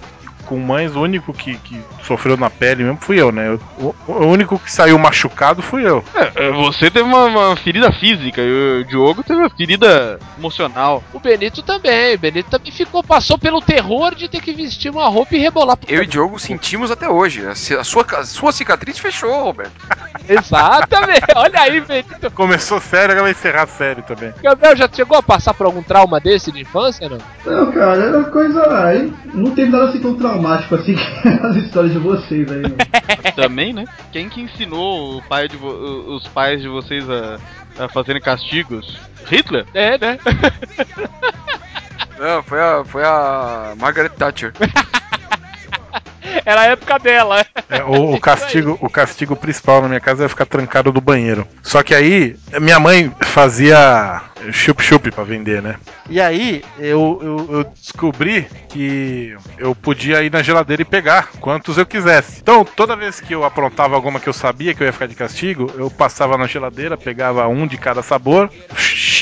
com mães, o único que, que sofreu na pele mesmo fui eu, né? O, o único que saiu machucado fui eu. É, você teve uma, uma ferida física e o Diogo teve uma ferida emocional. O Benito também, o Benito também ficou, passou pelo terror de ter que vestir uma roupa e rebolar. Eu e Diogo sentimos até hoje. A, a sua, a sua cicatriz fechou, Roberto. *laughs* Exatamente, olha aí, Benito. Começou sério, agora vai encerrar sério também. Gabriel, já chegou a passar por algum trauma desse de infância, não? Não, cara, era coisa. aí Não teve nada assim tão traumático assim *laughs* que as histórias de vocês aí. *laughs* Também, né? Quem que ensinou o pai de os pais de vocês a, a fazerem castigos? Hitler? É, né? *laughs* Não, foi a, foi a Margaret Thatcher. *laughs* Era a época dela. É, o, o *laughs* castigo, o castigo principal na minha casa era ficar trancado do banheiro. Só que aí, minha mãe fazia chup-chup pra vender, né? E aí, eu, eu, eu descobri que eu podia ir na geladeira e pegar quantos eu quisesse. Então, toda vez que eu aprontava alguma que eu sabia que eu ia ficar de castigo, eu passava na geladeira, pegava um de cada sabor,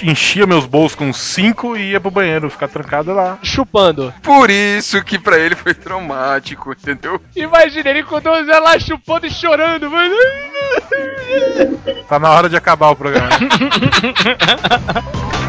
enchia meus bolsos com cinco e ia pro banheiro ficar trancado lá. Chupando. Por isso que pra ele foi traumático, entendeu? Imagina ele com 12 anos lá chupando e chorando, mano. Tá na hora de acabar o programa. *laughs*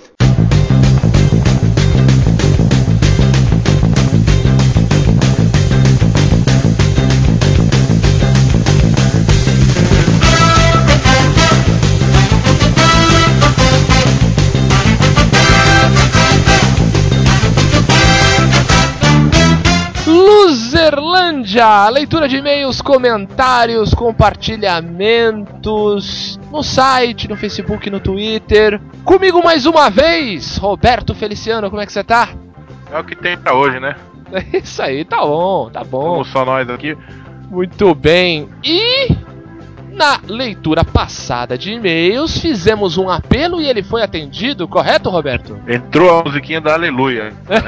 Luzerlândia, leitura de e-mails, comentários, compartilhamentos no site, no Facebook, no Twitter. Comigo mais uma vez, Roberto Feliciano, como é que você tá? É o que tem pra hoje, né? *laughs* É isso aí, tá bom, tá bom. Somos só nós aqui. Muito bem. E na leitura passada de e-mails, fizemos um apelo e ele foi atendido, correto, Roberto? Entrou a musiquinha da Aleluia. né?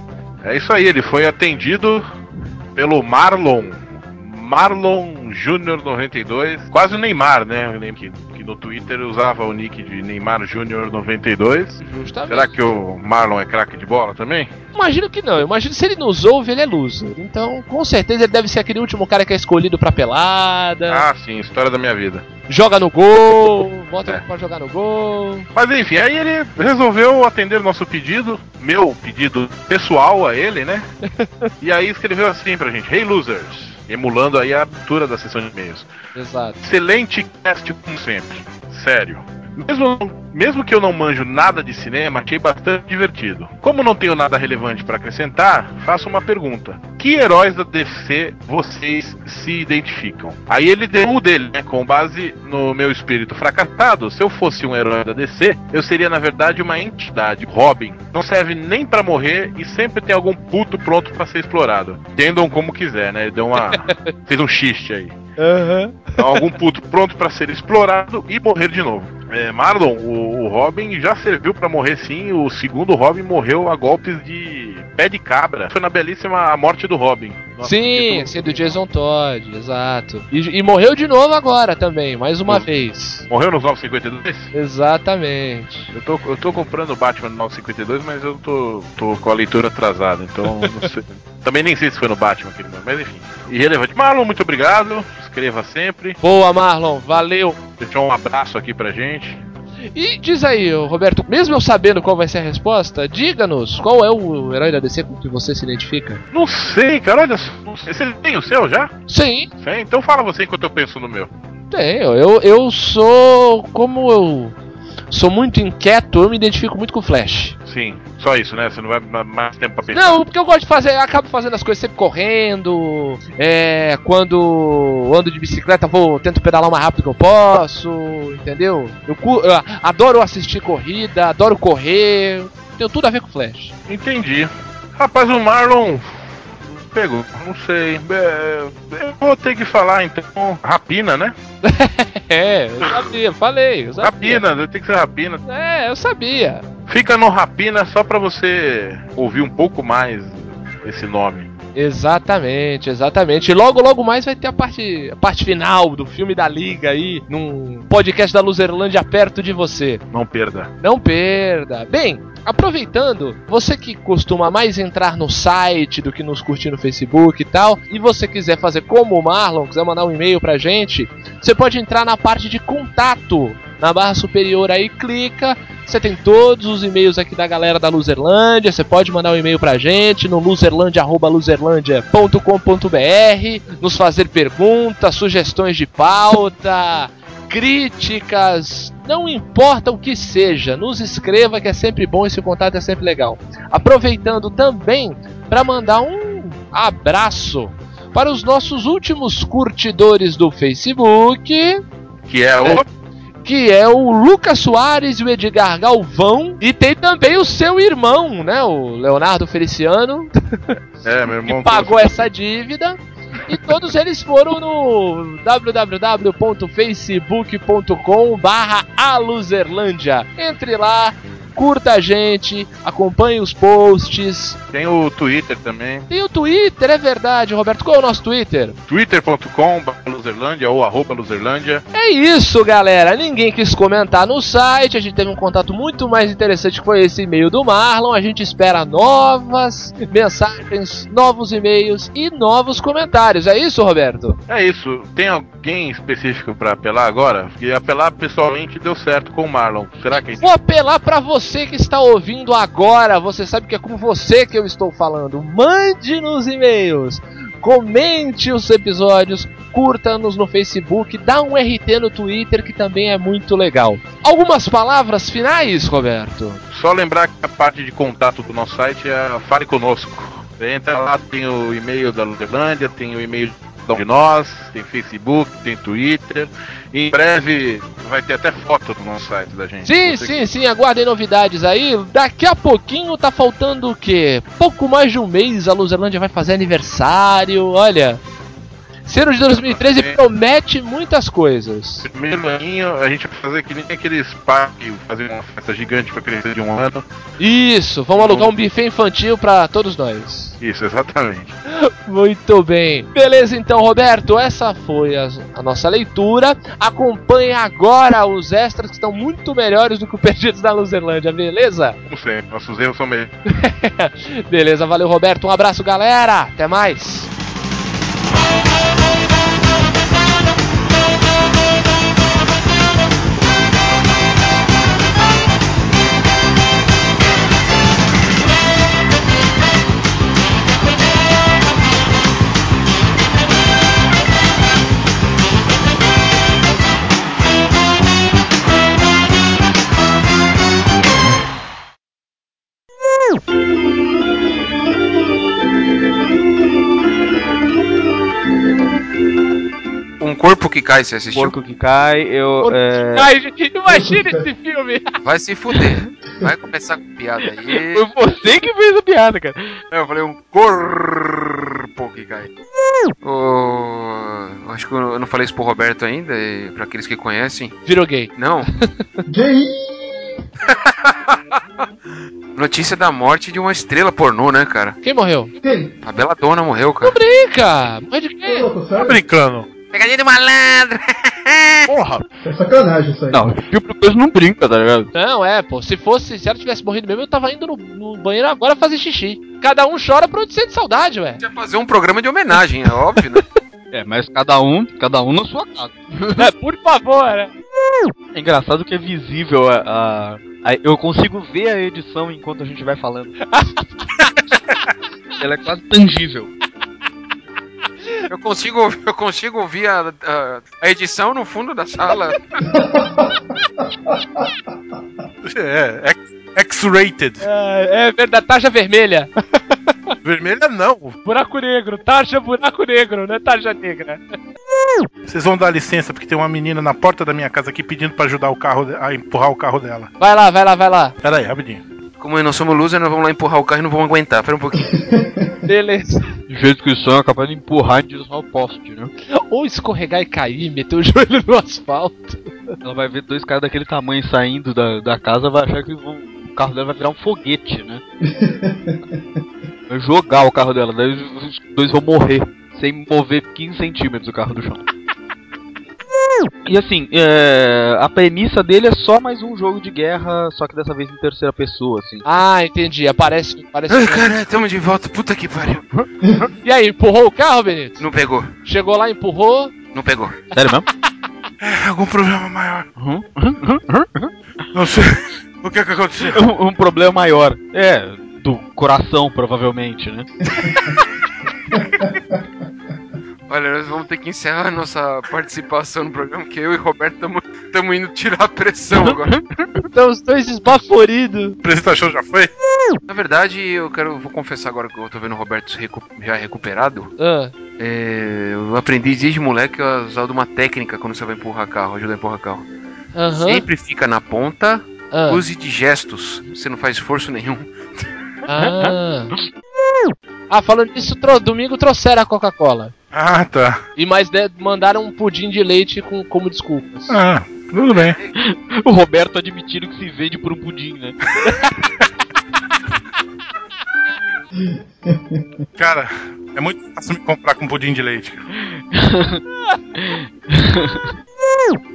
*laughs* é isso aí, ele foi atendido pelo Marlon Marlon Júnior 92, quase o Neymar, né? Eu lembro que, no Twitter usava o nick de Neymar Júnior 92. Justamente. Será que o Marlon é craque de bola também? Imagino que não. Imagino que se ele nos ouve, ele é loser. Então, com certeza, ele deve ser aquele último cara que é escolhido pra pelada. Ah, sim, história da minha vida. Joga no gol, bota É. pra jogar no gol. Mas enfim, aí ele resolveu atender o nosso pedido, meu pedido pessoal a ele, né? *laughs* e aí escreveu assim pra gente: Hey losers! Emulando aí a abertura da sessão de e-mails. Exato. Excelente cast como sempre. Sério. Mesmo, mesmo que eu não manjo nada de cinema, achei bastante divertido. Como não tenho nada relevante para acrescentar, faço uma pergunta. Que heróis da DC vocês se identificam? Aí ele deu o dele, né? Com base no meu espírito fracassado, se eu fosse um herói da DC, eu seria na verdade uma entidade. Robin. Não serve nem para morrer e sempre tem algum puto pronto para ser explorado. Entendam como quiser, né? Ele deu uma. *laughs* fez um xiste aí. Aham. Então, algum puto pronto para ser explorado e morrer de novo. É, Marlon, o, o Robin já serviu para morrer sim. O segundo Robin morreu a golpes de pé de cabra. Foi na belíssima A Morte do Robin. Nossa, Sim, sim, do Jason Todd, exato. E, e morreu de novo agora também, mais uma Hum. vez. Morreu nos 952? Exatamente. Eu tô, eu tô comprando o Batman no 952, mas eu tô, tô com a leitura atrasada, então não sei. *laughs* Também nem sei se foi no Batman aquele nome, mas enfim. Irrelevante. Marlon, muito obrigado. Escreva sempre. Boa, Marlon, valeu. Deixar um abraço aqui pra gente. E diz aí, Roberto, mesmo eu sabendo qual vai ser a resposta, diga-nos qual é o herói da DC com que você se identifica? Não sei, cara, olha sei. Você tem o seu já? Sim, Tem? Então fala você enquanto eu penso no meu. tenho. Eu, eu sou. Como eu sou muito inquieto, eu me identifico muito com o Flash. Sim, só isso, né? Você não vai ma- mais tempo pra pensar. Não, porque eu gosto de fazer, acabo fazendo as coisas sempre correndo. É, quando ando de bicicleta, vou tento pedalar o mais rápido que eu posso, entendeu? Eu, eu adoro assistir corrida, adoro correr. Tem tudo a ver com Flash. Entendi. Rapaz, o Marlon pegou, não sei. É, eu vou ter que falar então. Rapina, né? *laughs* É, eu sabia, falei. Eu sabia. Rapina, tem que ser rapina. É, eu sabia. Fica no Rapina só pra você ouvir um pouco mais esse nome. Exatamente, exatamente. E logo, logo mais vai ter a parte, a parte final do filme da Liga aí, num podcast da Luzerlândia perto de você. Não perda. Não perda. Bem, aproveitando, você que costuma mais entrar no site do que nos curtir no Facebook e tal, e você quiser fazer como o Marlon, quiser mandar um e-mail pra gente, você pode entrar na parte de contato. Na barra superior aí, clica. Você tem todos os e-mails aqui da galera da Luzerlândia. Você pode mandar um e-mail pra gente no luzerlandia.luzerlandia.com.br, nos fazer perguntas, sugestões de pauta, críticas, não importa o que seja, nos escreva que é sempre bom, esse contato é sempre legal. Aproveitando também para mandar um abraço para os nossos últimos curtidores do Facebook, Que é o. que é o Lucas Soares e o Edgar Galvão, e tem também o seu irmão, né, o Leonardo Feliciano, *laughs* É, meu irmão. que pagou essa dívida. E todos eles foram no www.facebook.com barra aluzerlândia. Entre lá, curta a gente, acompanhe os posts. Tem o Twitter também. E o Twitter, é verdade, Roberto. Qual é o nosso Twitter? twitter.com Luzerlândia ou arroba Luzerlândia. É isso, galera. Ninguém quis comentar no site. A gente teve um contato muito mais interessante que foi esse e-mail do Marlon. A gente espera novas mensagens, novos e-mails e novos comentários. É isso, Roberto? É isso. Tem alguém específico pra apelar agora? Porque apelar pessoalmente deu certo com o Marlon. Será que Vou apelar pra você que está ouvindo agora. Você sabe que é com você que eu estou falando. Mande nos e-mails. Comente os episódios, curta-nos no Facebook, dá um RT no Twitter que também é muito legal. Algumas palavras finais, Roberto? Só lembrar que a parte de contato do nosso site é Fale Conosco. Você entra lá, tem o e-mail da Luzerlândia, tem o e-mail de nós, tem Facebook, tem Twitter. E em breve vai ter até foto no nosso site da gente. Sim, sim, sim, aguardem novidades aí. Daqui a pouquinho tá faltando o quê? Pouco mais de um mês a Luzerlândia vai fazer aniversário. Olha, Ano de 2013 promete muitas coisas. Primeiro aninho, a gente vai fazer que nem aqueles pais que faziam uma festa gigante pra criança de um ano. Isso, vamos alugar um buffet infantil pra todos nós. Isso, exatamente. *laughs* Muito bem. Beleza, então, Roberto, essa foi a, a nossa leitura. Acompanhe agora os extras que estão muito melhores do que o Perdidos na Luzerlândia, beleza? Como sempre, nossos erros são meio. *laughs* beleza, valeu, Roberto. Um abraço, galera. Até mais. Corpo que cai, você assistiu? Porco que cai, eu. É... Ai, gente, imagina esse filme. Vai se fuder. Vai começar com piada aí. Foi você que fez a piada, cara. Eu falei um corpo que cai. Ô, acho que eu não falei isso pro Roberto ainda, e pra aqueles que conhecem. Virou gay. Não. Gay! *laughs* Notícia da morte de uma estrela pornô, né, cara? Quem morreu? Quem? A Bela Dona morreu, cara. Brinca! Morreu de quê? Tá brincando. Pegadinha de malandro! *laughs* Porra! É sacanagem isso aí. Não, esse tipo de coisa não brinca, tá ligado? Não, é, pô. Se fosse, se ela tivesse morrido mesmo, eu tava indo no, no banheiro agora fazer xixi. Cada um chora pra onde sente saudade, ué. Podia fazer um programa de homenagem, é óbvio, né? *laughs* É, mas cada um, cada um na sua casa. *laughs* É, por favor, né? É engraçado que é visível a, a- a- Eu consigo ver a edição enquanto a gente vai falando. Ela é quase tangível. Eu consigo, eu consigo ouvir a, a, a edição no fundo da sala. É, X- X-rated. É, é verdade, tarja vermelha. Vermelha não. Buraco negro, tarja buraco negro, não é tarja negra. Vocês vão dar licença porque tem uma menina na porta da minha casa aqui pedindo pra ajudar o carro, a empurrar o carro dela. Vai lá, vai lá, vai lá. Pera aí, rapidinho. Como nós somos loser, nós vamos lá empurrar o carro e não vamos aguentar. Pera um pouquinho. Beleza. De jeito que o som é capaz de empurrar em direção ao poste, né? Ou escorregar e cair, meter o *laughs* joelho no asfalto. Ela vai ver dois caras daquele tamanho saindo da, da casa, vai achar que vão- o carro dela vai virar um foguete, né? *laughs* Vai jogar o carro dela, daí os dois vão morrer, sem mover 15 centímetros o carro do chão. E assim, é, a premissa dele é só mais um jogo de guerra, só que dessa vez em terceira pessoa, assim. Ah, entendi. Aparece. aparece... Ai, cara, tamo de volta. Puta que pariu. E aí, empurrou o carro, Benito? Não pegou. Chegou lá, empurrou. Não pegou. Sério mesmo? É, algum problema maior. Uhum. Não sei. O que é que aconteceu? um, um problema maior. É, do coração, provavelmente, né? *laughs* Olha, nós vamos ter que encerrar a nossa participação no programa, porque eu e o Roberto estamos indo tirar a pressão agora. Estão *laughs* os dois esbaforidos. A apresentação já foi? Na verdade, eu quero, vou confessar agora que eu tô vendo o Roberto recu- já recuperado. Ah, É, eu aprendi desde moleque a usar uma técnica quando você vai empurrar carro, ajuda a empurrar carro. aham. Sempre fica na ponta, ah, use de gestos, você não faz esforço nenhum. ah. *laughs* Ah, falando nisso, domingo trouxeram a Coca-Cola. Ah, tá. E mais de- mandaram um pudim de leite com, como desculpas. Ah, tudo bem. *laughs* O Roberto admitindo que se vende por um pudim, né? *laughs* Cara, é muito fácil me comprar com pudim de leite. *laughs*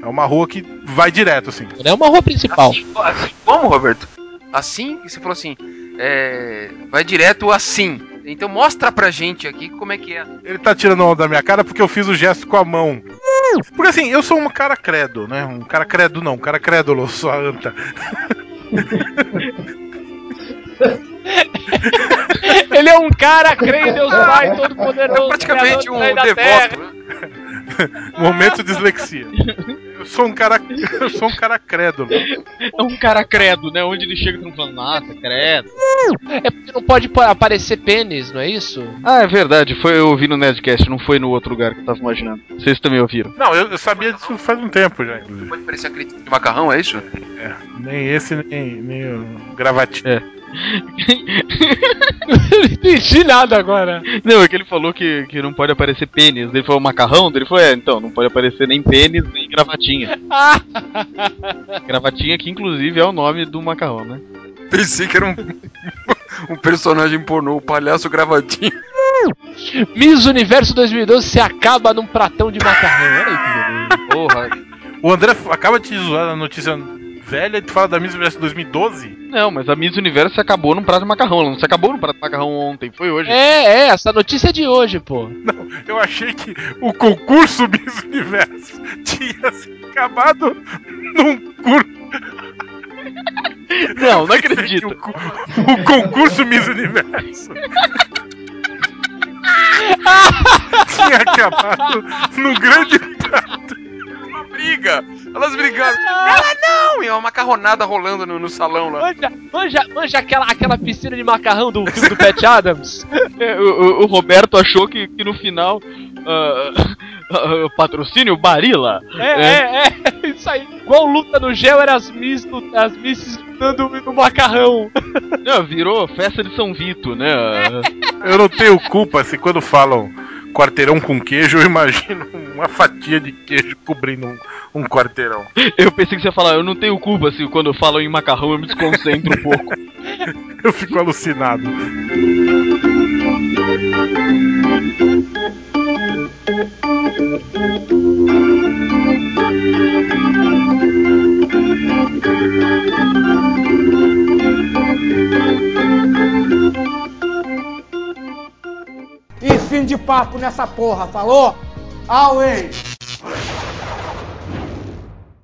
É uma rua que vai direto, assim. Não é uma rua principal. Assim, assim, como, Roberto? Assim, que você falou assim, é, vai direto assim. Então mostra pra gente aqui como é que é. Ele tá tirando onda da minha cara porque eu fiz o gesto com a mão. Porque assim, eu sou um cara credo, né? Um cara credo não, um cara crédulo, *laughs* sua anta. Ele é um cara, crê em Deus Pai, todo poderoso. É praticamente um e devoto. né? *laughs* Momento dislexia. Eu sou um cara. Eu sou um cara crédulo. *laughs* É um cara credo, né? Onde ele chega e falando, nossa, credo. É porque não pode pa- aparecer pênis, não é isso? Ah, é verdade, foi eu ouvi no Nerdcast, não foi no outro lugar que eu tava imaginando. Vocês também ouviram. Não, eu, eu sabia disso faz um tempo já, inclusive. Pode parecer tipo de macarrão, é isso? É, nem esse, nem, nem o gravatinho. É. não entendi nada agora. Não, é que ele falou que, que não pode aparecer pênis. Ele falou macarrão, ele falou, é, então, não pode aparecer nem pênis, nem gravatinha. *laughs* gravatinha que inclusive é o nome do macarrão, né? Pensei que era um, um personagem pornô, o palhaço gravadinho. Miss Universo 2012 se acaba num pratão de macarrão. Olha aí que beleza. Porra. O André acaba de zoar a notícia velha e tu fala da Miss Universo 2012? Não, mas a Miss Universo se acabou num prato de macarrão. Ela não se acabou num prato de macarrão ontem, foi hoje. É, é, essa notícia é de hoje, pô. Não, eu achei que o concurso Miss Universo tinha se acabado num curso. Não, não acredito. O, co- o concurso Miss Universo *laughs* tinha acabado num grande prato. Uma briga! Elas brigaram. Ela não! E uma macarronada rolando no, no salão lá. Manja, manja, manja aquela, aquela piscina de macarrão do filme do Pat Adams. É, *laughs* o, o- o Roberto achou que, que no final. ah, ah, patrocínio Barila. É, é, é, *laughs* isso aí. Igual luta no gel era as Miss, as Misses lutando no macarrão. Não, virou festa de São Vito, né? *laughs* Eu não tenho culpa se quando falam quarteirão com queijo, eu imagino uma fatia de queijo cobrindo um, um quarteirão. Eu pensei que você ia falar, eu não tenho culpa, assim, quando falam em macarrão eu me desconcentro um pouco. *laughs* Eu fico alucinado. E fim de papo nessa porra, falou? Always!